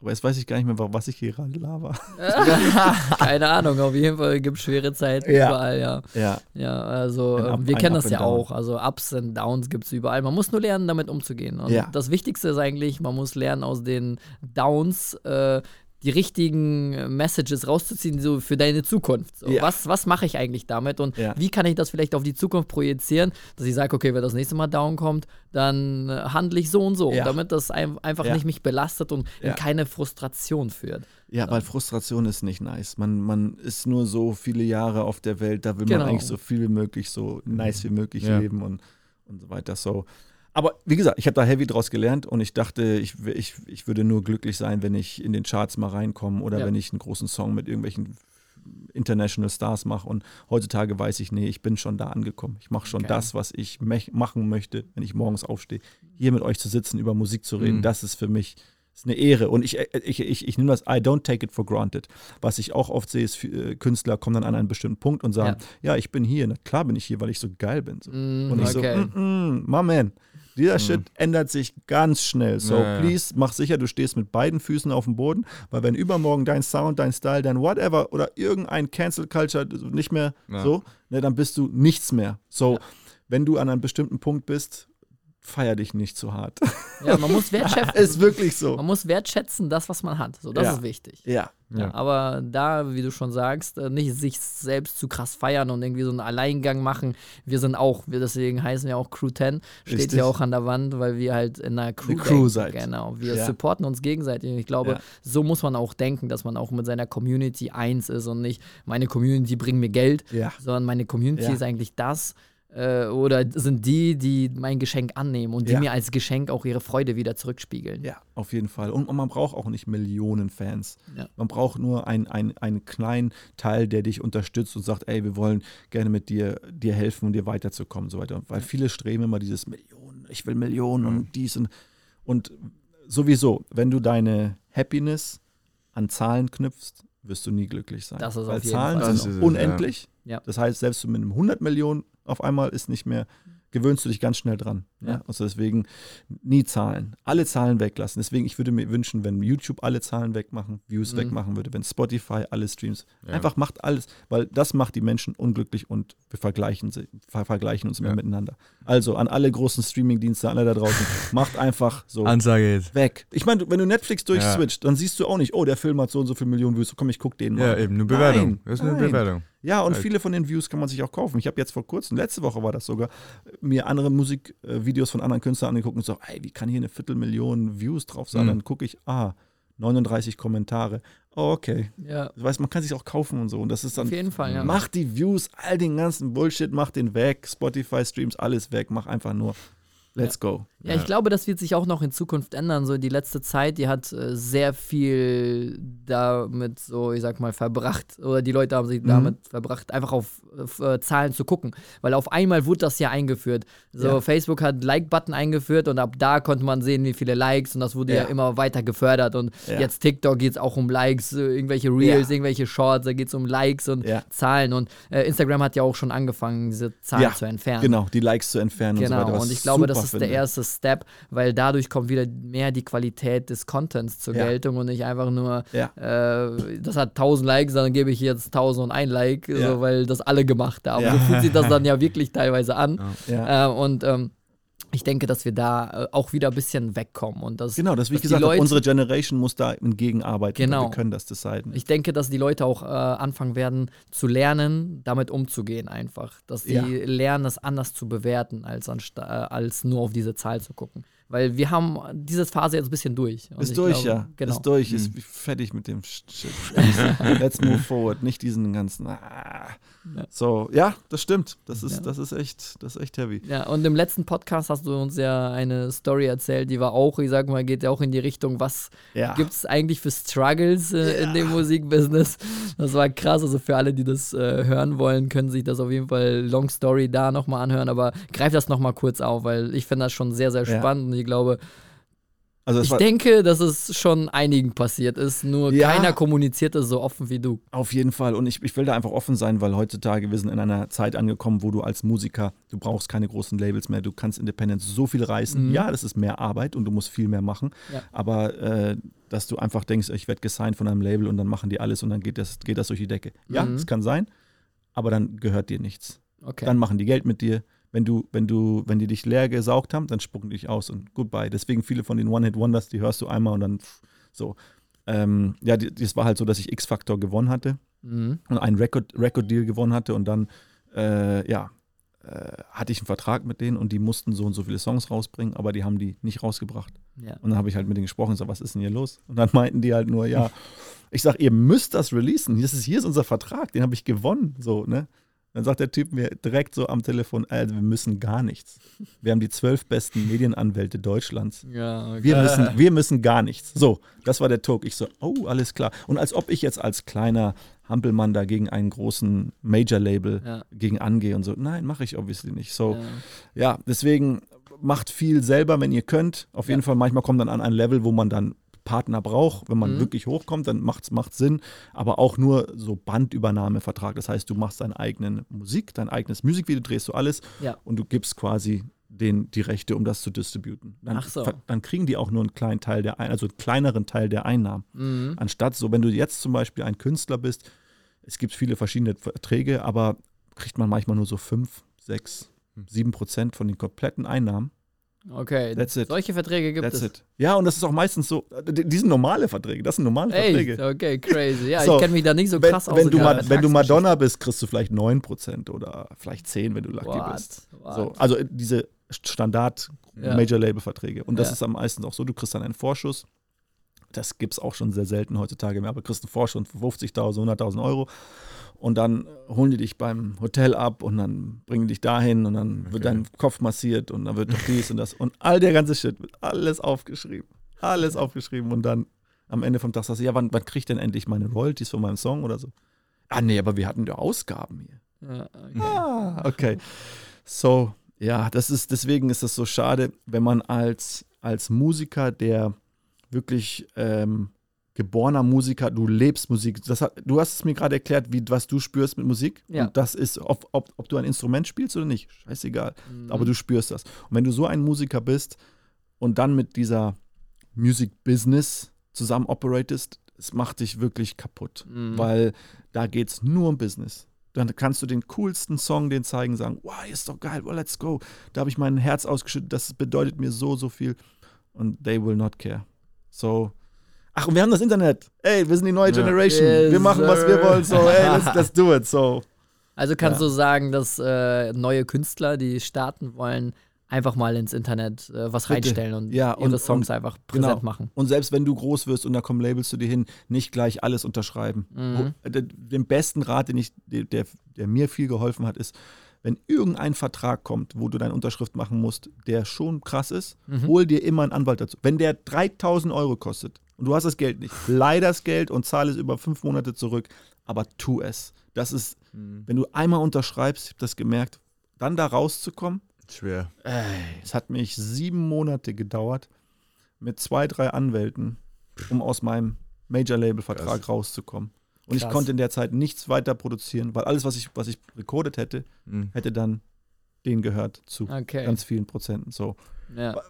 aber jetzt weiß ich gar nicht mehr, was ich hier gerade laber. Keine Ahnung, auf jeden Fall gibt es schwere Zeiten Ja. überall, ja. Ja, Ja, also ähm, Up- wir kennen das ja Down. auch. Also Ups und Downs gibt es überall. Man muss nur lernen, damit umzugehen. Und Ja. das Wichtigste ist eigentlich, man muss lernen, aus den Downs äh, die richtigen äh, Messages rauszuziehen, so für deine Zukunft. So, Ja. Was, was mache ich eigentlich damit und Ja. wie kann ich das vielleicht auf die Zukunft projizieren, dass ich sage, okay, wenn das nächste Mal down kommt, dann äh, handle ich so und so, Ja. damit das ein, einfach Ja. nicht mich belastet und in keine Frustration führt. Ja, weil Frustration ist nicht nice. Man, man ist nur so viele Jahre auf der Welt, da will Genau. man eigentlich so viel wie möglich, so nice wie möglich Ja. leben und, und so weiter. So. Aber wie gesagt, ich habe da heavy draus gelernt und ich dachte, ich, ich, ich würde nur glücklich sein, wenn ich in den Charts mal reinkomme oder Ja. wenn ich einen großen Song mit irgendwelchen International Stars mache. Und heutzutage weiß ich, nee, ich bin schon da angekommen. Ich mache schon Okay. das, was ich machen möchte, wenn ich morgens aufstehe. Hier mit euch zu sitzen, über Musik zu reden, Mhm. das ist für mich ist eine Ehre. Und ich, ich, ich, ich nehme das, I don't take it for granted. Was ich auch oft sehe, ist, äh, Künstler kommen dann an einen bestimmten Punkt und sagen, ja, ich bin hier. Na klar bin ich hier, weil ich so geil bin. So. Mm, Und ich okay. so, mm, mm, my man, dieser Shit ändert sich ganz schnell. So, Ja, please, mach sicher, du stehst mit beiden Füßen auf dem Boden, weil wenn übermorgen dein Sound, dein Style, dein whatever oder irgendein Cancel Culture nicht mehr so, ne, dann bist du nichts mehr. So, wenn du an einem bestimmten Punkt bist, feier dich nicht zu hart. Ja, man muss wertschätzen. ist wirklich so. Man muss wertschätzen, das, was man hat. So, das Ja. ist wichtig. Ja. Ja. aber da, wie du schon sagst, äh, nicht sich selbst zu krass feiern und irgendwie so einen Alleingang machen. Wir sind auch, wir deswegen heißen wir auch Crew 10, steht Richtig. ja auch an der Wand, weil wir halt in einer Crew, Eine Crew seid. Genau, wir Ja. supporten uns gegenseitig. Und ich glaube, Ja. so muss man auch denken, dass man auch mit seiner Community eins ist und nicht, meine Community bringt mir Geld, Ja. sondern meine Community Ja. ist eigentlich das. Äh, oder sind die, die mein Geschenk annehmen und die Ja. mir als Geschenk auch ihre Freude wieder zurückspiegeln. Ja, auf jeden Fall. Und, und man braucht auch nicht Millionen Fans. Ja. Man braucht nur ein, ein, einen kleinen Teil, der dich unterstützt und sagt, ey, wir wollen gerne mit dir, dir helfen und dir weiterzukommen und so weiter. Weil viele streben immer dieses Millionen, ich will Millionen und dies und, und sowieso, wenn du deine Happiness an Zahlen knüpfst, wirst du nie glücklich sein. Das ist Weil auf jeden Zahlen Fall sind Das ist es, unendlich. Ja. Das heißt, selbst mit einem 100 Millionen auf einmal ist nicht mehr, gewöhnst du dich ganz schnell dran. Ja. Ja. Also deswegen nie Zahlen. Alle Zahlen weglassen. Deswegen, ich würde mir wünschen, wenn YouTube alle Zahlen wegmachen, Views Mhm. wegmachen würde, wenn Spotify alle Streams, Ja. einfach macht alles, weil das macht die Menschen unglücklich und wir vergleichen, sie, ver vergleichen uns immer Ja. miteinander. Also an alle großen Streaming-Dienste, alle da draußen, macht einfach so Ansage jetzt. weg. Ich meine, wenn du Netflix durchswitcht, dann siehst du auch nicht, oh, der Film hat so und so viele Millionen Views, komm, ich guck den mal. Ja, eben, eine Bewertung. Nein, das ist eine nein. Bewertung. Ja, und Halt. viele von den Views kann man sich auch kaufen. Ich habe jetzt vor kurzem, letzte Woche war das sogar, mir andere Musikvideos von anderen Künstlern angeguckt und so, ey, wie kann hier eine Viertelmillion Views drauf sein? Mhm. Dann gucke ich, ah, 39 Kommentare. Oh, okay. Ja, Du weißt, man kann sich auch kaufen und so. Und das ist dann, auf jeden Fall, ja. mach die Views, all den ganzen Bullshit, mach den weg. Spotify-Streams, alles weg. Mach einfach nur, let's go. Ja, ich glaube, das wird sich auch noch in Zukunft ändern. So die letzte Zeit, die hat äh, sehr viel damit so, ich sag mal, verbracht. Oder die Leute haben sich Mhm. damit verbracht, einfach auf, auf äh, Zahlen zu gucken. Weil auf einmal wurde das ja eingeführt. So, Ja. Facebook hat Like-Button eingeführt und ab da konnte man sehen, wie viele Likes und das wurde ja, Ja. immer weiter gefördert. Und Ja. jetzt TikTok geht es auch um Likes, äh, irgendwelche Reels, Ja. irgendwelche Shorts, da geht es um Likes und Ja. Zahlen. Und äh, Instagram hat ja auch schon angefangen, diese Zahlen Ja, zu entfernen. Genau, die Likes zu entfernen und so Genau, weiter. was und ich glaube, das ist der finde. erste Step, weil dadurch kommt wieder mehr die Qualität des Contents zur Ja. Geltung und nicht einfach nur, Ja. äh, das hat 1000 Likes, dann gebe ich jetzt 1000 und ein Like, Ja. so, weil das alle gemacht haben. So fühlt sich das dann ja wirklich teilweise an. Äh, und ähm, ich denke, dass wir da äh, auch wieder ein bisschen wegkommen. Und das, Genau, das wie dass gesagt Leute- unsere Generation muss da entgegenarbeiten. Genau. Wir können das deciden. Ich denke, dass die Leute auch äh, anfangen werden zu lernen, damit umzugehen einfach. Dass sie Ja. lernen, das anders zu bewerten, als, äh, als nur auf diese Zahl zu gucken. Weil wir haben diese Phase jetzt ein bisschen durch. Und Ist ich durch, glaube, ja. Genau. Ist durch, ist fertig mit dem Shit. Let's move forward, nicht diesen ganzen. Ah. So, ja, das stimmt. Das ist, Ja. das ist echt, das ist echt heavy. Ja, und im letzten Podcast hast du uns ja eine Story erzählt, die war auch, ich sag mal, geht ja auch in die Richtung, was Ja. gibt es eigentlich für Struggles äh, in dem Musikbusiness? Das war krass, also für alle, die das äh, hören wollen, können sich das auf jeden Fall Long Story da nochmal anhören, aber greif das nochmal kurz auf, weil ich finde das schon sehr, sehr Ja. spannend ich glaube, Also ich denke, dass es schon einigen passiert ist, nur Ja. keiner kommuniziert es so offen wie du. auf jeden Fall. Und ich, ich will da einfach offen sein, weil heutzutage wir sind in einer Zeit angekommen, wo du als Musiker, du brauchst keine großen Labels mehr, du kannst Independent so viel reißen. Mhm. Ja, das ist mehr Arbeit und du musst viel mehr machen. Ja. Aber äh, dass du einfach denkst, ich werde gesigned von einem Label und dann machen die alles und dann geht das, geht das durch die Decke. Ja, Mhm. es kann sein, aber dann gehört dir nichts. Okay. Dann machen die Geld mit dir. Wenn du, wenn du, wenn die dich leer gesaugt haben, dann spucken die dich aus und goodbye. Deswegen viele von den One-Hit-Wonders, die hörst du einmal und dann pff, so. Ähm, ja, die- das war halt so, dass ich X-Factor gewonnen hatte mhm. und einen Record, Record-Deal gewonnen hatte und dann, äh, ja, äh, hatte ich einen Vertrag mit denen und die mussten so und so viele Songs rausbringen, aber die haben die nicht rausgebracht. ja. Und dann habe ich halt mit denen gesprochen und gesagt, was ist denn hier los? Und dann meinten die halt nur, ja, ich sag, ihr müsst das releasen. Das ist, hier ist unser Vertrag, den habe ich gewonnen. So, ne? Dann sagt der Typ mir direkt so am Telefon, also wir müssen gar nichts. Wir haben die zwölf besten Medienanwälte Deutschlands. Ja, okay. Wir müssen, wir müssen gar nichts. So, das war der Talk. Ich so, oh, alles klar. Und als ob ich jetzt als kleiner Hampelmann da gegen einen großen Major-Label Ja. gegen angehe und so. Nein, mache ich obviously nicht. So, Ja. ja, deswegen macht viel selber, wenn ihr könnt. Auf jeden. Fall, manchmal kommt dann an ein Level, wo man dann Partner braucht. Wenn man Mhm. wirklich hochkommt, dann macht es Sinn. Aber auch nur so Bandübernahmevertrag. Das heißt, du machst deine eigene Musik, dein eigenes Musikvideo, drehst du alles Ja. und du gibst quasi den, die Rechte, um das zu distributen. Dann, Ach so. dann kriegen die auch nur einen kleinen Teil der Ein also einen kleineren Teil der Einnahmen. Mhm. Anstatt so, wenn du jetzt zum Beispiel ein Künstler bist, es gibt viele verschiedene Verträge, aber kriegt man manchmal nur so 5, 6, 7 Prozent von den kompletten Einnahmen. Okay, That's it. solche Verträge gibt That's es. it. Ja, und das ist auch meistens so, die sind normale Verträge, das sind normale Verträge. Ey, okay, crazy. Ja, So, ich kenne mich da nicht so wenn, krass aus. wenn, du Ma wenn du. Madonna bist, kriegst du vielleicht 9% oder vielleicht 10, wenn du lucky What? bist. What? So, also diese Standard Ja. Major Label Verträge. Und das Ja. ist am meisten auch so, du kriegst dann einen Vorschuss. Das gibt es auch schon sehr selten heutzutage mehr, aber du kriegst einen Vorschuss von 50.000, 100.000 Euro. Und dann holen die dich beim Hotel ab und dann bringen die dich dahin und dann wird Okay. dein Kopf massiert und dann wird doch dies und das. Und all der ganze Shit wird alles aufgeschrieben. Alles aufgeschrieben und dann am Ende vom Tag sagst du, ja, wann, wann krieg ich denn endlich meine Royalties von meinem Song oder so? Ah, nee, aber wir hatten ja Ausgaben hier. Ja, okay. Ah, okay. So, ja, das ist, deswegen ist das so schade, wenn man als, als Musiker, der wirklich ähm, geborener Musiker, du lebst Musik. Hat, du hast es mir gerade erklärt, wie, was du spürst mit Musik. Ja. Und das ist, ob, ob, ob du ein Instrument spielst oder nicht, scheißegal. Mhm. Aber du spürst das. Und wenn du so ein Musiker bist und dann mit dieser Music Business zusammen operatest, es macht dich wirklich kaputt. Mhm. Weil da geht es nur um Business. Dann kannst du den coolsten Song den zeigen, sagen, wow, ist doch geil, well, let's go. Da habe ich mein Herz ausgeschüttet, das bedeutet mir so, so viel. Und they will not care. So. Ach, und wir haben das Internet. Ey, wir sind die neue Ja. Generation. Yes, wir machen, was wir wollen. So, ey, let's, let's do it. So. Also kannst Ja. du sagen, dass äh, neue Künstler, die starten wollen, einfach mal ins Internet äh, was Bitte. reinstellen und Ja, ihre und- Songs und- einfach präsent genau. machen. Und selbst wenn du groß wirst und da kommen Labels zu dir hin, nicht gleich alles unterschreiben. Mhm. Den besten Rat, den ich, der, der mir viel geholfen hat, ist, wenn irgendein Vertrag kommt, wo du deine Unterschrift machen musst, der schon krass ist, Mhm. hol dir immer einen Anwalt dazu. Wenn der 3000 Euro kostet und du hast das Geld nicht, leih das Geld und zahle es über fünf Monate zurück, aber tu es. Das ist, wenn du einmal unterschreibst, ich habe das gemerkt, dann da rauszukommen, Schwer. Ey, es hat mich sieben Monate gedauert mit zwei, drei Anwälten, um aus meinem Major-Label-Vertrag rauszukommen. Und ich Krass. konnte in der Zeit nichts weiter produzieren, weil alles, was ich, was ich recorded hätte, Mhm. hätte dann denen gehört zu Okay. ganz vielen Prozenten. So. ja.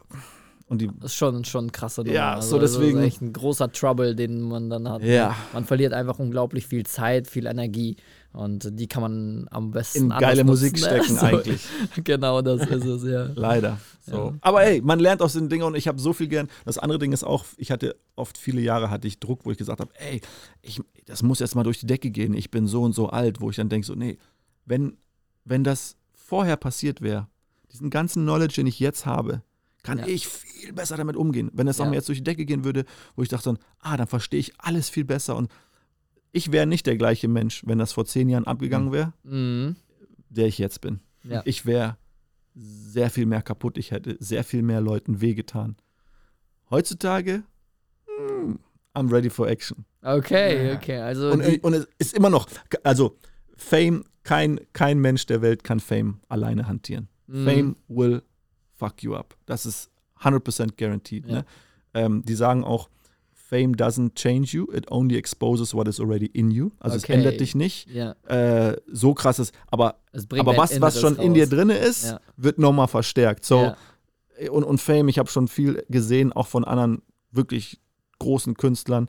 Und die, Das ist schon, schon ein krasser Nummer. Ja, also, so deswegen- Das ist echt ein großer Trouble, den man dann hat. Ja. Man verliert einfach unglaublich viel Zeit, viel Energie und die kann man am besten in geile Musik nutzen, stecken ne? Eigentlich. Genau, das ist es, ja. Leider. So. Ja. Aber ey, man lernt aus den Dingen und ich habe so viel gern. Das andere Ding ist auch, ich hatte oft viele Jahre hatte ich Druck, wo ich gesagt habe, ey, ich, das muss jetzt mal durch die Decke gehen. Ich bin so und so alt, wo ich dann denke so, nee, wenn, wenn das vorher passiert wäre, diesen ganzen Knowledge, den ich jetzt habe, kann Ja. ich viel besser damit umgehen. Wenn es Ja. auch mir jetzt durch die Decke gehen würde, wo ich dachte dann, ah, dann verstehe ich alles viel besser und ich wäre nicht der gleiche Mensch, wenn das vor zehn Jahren abgegangen wäre, Mhm. der ich jetzt bin. Ja. Ich wäre sehr viel mehr kaputt. Ich hätte sehr viel mehr Leuten wehgetan. Heutzutage, hm, I'm ready for action. Okay, okay. Also Und, und es ist immer noch, also Fame, kein, kein Mensch der Welt kann Fame alleine hantieren. Mhm. Fame will fuck you up. Das ist 100% guaranteed. Ja. Ne? Ähm, die sagen auch, Fame doesn't change you, it only exposes what is already in you. Also Okay. es ändert dich nicht. ja, Äh, so krass ist, aber aber was, was schon in dir raus. drin ist, Ja. wird nochmal verstärkt. So, und, und Fame, ich habe schon viel gesehen, auch von anderen wirklich großen Künstlern.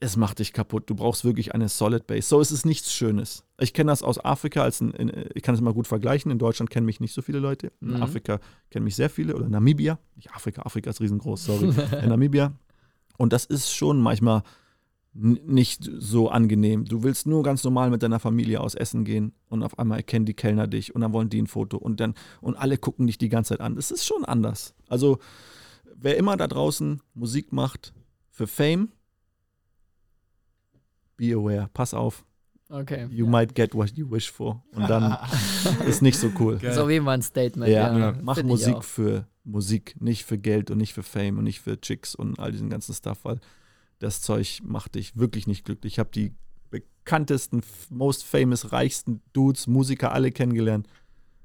Es macht dich kaputt. Du brauchst wirklich eine Solid Base. So ist es nichts Schönes. Ich kenne das aus Afrika, als ein, in, ich kann es mal gut vergleichen. In Deutschland kennen mich nicht so viele Leute. In Mhm. Afrika kennen mich sehr viele. Oder Namibia. Nicht Afrika, Afrika ist riesengroß, sorry. in Namibia. Und das ist schon manchmal nicht so angenehm. Du willst nur ganz normal mit deiner Familie aus essen gehen und auf einmal erkennen die Kellner dich und dann wollen die ein Foto und dann und alle gucken dich die ganze Zeit an. Das ist schon anders. Also wer immer da draußen Musik macht für Fame, be aware, pass auf, Okay. you ja. might get what you wish for und dann ist nicht so cool. Ist auf jeden Fall ein Statement. Ja, Ja, mach find Musik für Musik, nicht für Geld und nicht für Fame und nicht für Chicks und all diesen ganzen Stuff, weil das Zeug macht dich wirklich nicht glücklich. Ich habe die bekanntesten, most famous, reichsten Dudes, Musiker alle kennengelernt.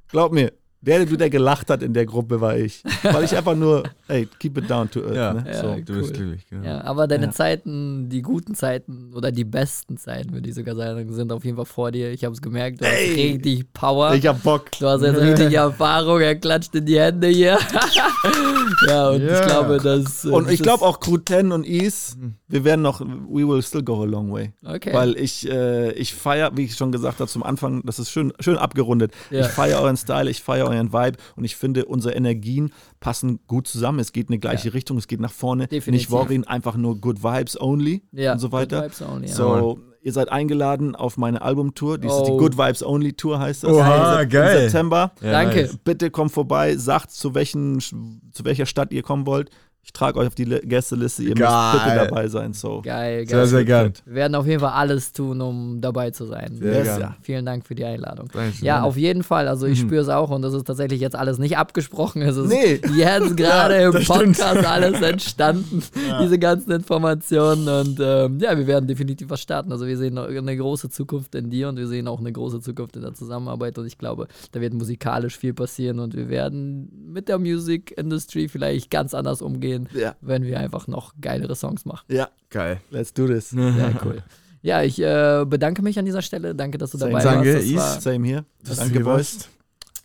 Glaub mir, der, der gelacht hat in der Gruppe, war ich. Weil ich einfach nur, ey, keep it down to earth. Ja. ne? Ja, so. Du bist Cool. glücklich, genau. Ja, aber deine Ja. Zeiten, die guten Zeiten oder die besten Zeiten, würde ich sogar sagen, sind auf jeden Fall vor dir. Ich habe es gemerkt, du hast Ey! richtig Power. Ich hab Bock. Du hast jetzt richtig Erfahrung, er klatscht in die Hände hier. ja, und Ja. ich glaube, dass. äh, Und das ich glaube auch Crew 10 und Ease, wir werden noch, we will still go a long way. Okay. Weil ich, äh, ich feiere, wie ich schon gesagt habe zum Anfang, das ist schön, schön abgerundet. Ja. Ich feiere euren Style, ich feiere euren Vibe. Und ich finde, unsere Energien passen gut zusammen. Es geht in die gleiche Richtung, es geht nach vorne. Definitiv. Nicht Worin, einfach nur Good Vibes only Ja, und so weiter. Good Vibes only, ja. So, ihr seid eingeladen auf meine Albumtour. Die ist die Oh. Good Vibes Only Tour, heißt das. Oha, Im geil. Im September. Ja, Danke. nice. Bitte kommt vorbei, sagt, zu, welchen, zu welcher Stadt ihr kommen wollt. Ich trage euch auf die Gästeliste. Ihr Geil. müsst bitte dabei sein. So. Geil, geil. Sehr, sehr gern. Wir werden auf jeden Fall alles tun, um dabei zu sein. Sehr Yes, ja. Vielen Dank für die Einladung. Dankeschön. Ja, auf jeden Fall. Also Mhm. ich spüre es auch und das ist tatsächlich jetzt alles nicht abgesprochen. Es ist Nee. jetzt gerade im das stimmt. Podcast alles entstanden, diese ganzen Informationen. Und ähm, ja, wir werden definitiv was starten. Also wir sehen eine große Zukunft in dir und wir sehen auch eine große Zukunft in der Zusammenarbeit. Und ich glaube, da wird musikalisch viel passieren und wir werden mit der Music Industry vielleicht ganz anders umgehen, Ja. wenn wir einfach noch geilere Songs machen. Ja, Geil. let's do this. Sehr cool. Ja, ich äh, bedanke mich an dieser Stelle. Danke, dass du Same. dabei Danke, warst. Das Is. Same hier. Du Danke, Boys.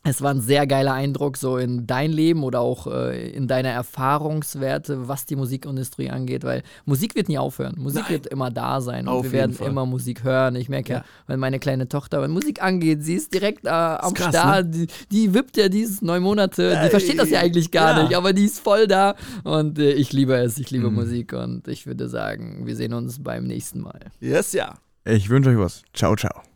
Es war ein sehr geiler Eindruck so in dein Leben oder auch äh, in deine Erfahrungswerte, was die Musikindustrie angeht, weil Musik wird nie aufhören. Musik Nein. wird immer da sein und Auf wir werden Fall. immer Musik hören. Ich merke ja, Ja. wenn meine kleine Tochter, wenn Musik angeht, sie ist direkt äh, am krass, Start, die, die wippt ja dieses neun Monate, die Ey, versteht das ja eigentlich gar ja. nicht, aber die ist voll da und äh, ich liebe es, ich Mhm. liebe Musik und ich würde sagen, wir sehen uns beim nächsten Mal. Yes, ja. Ich wünsche euch was. Ciao, ciao.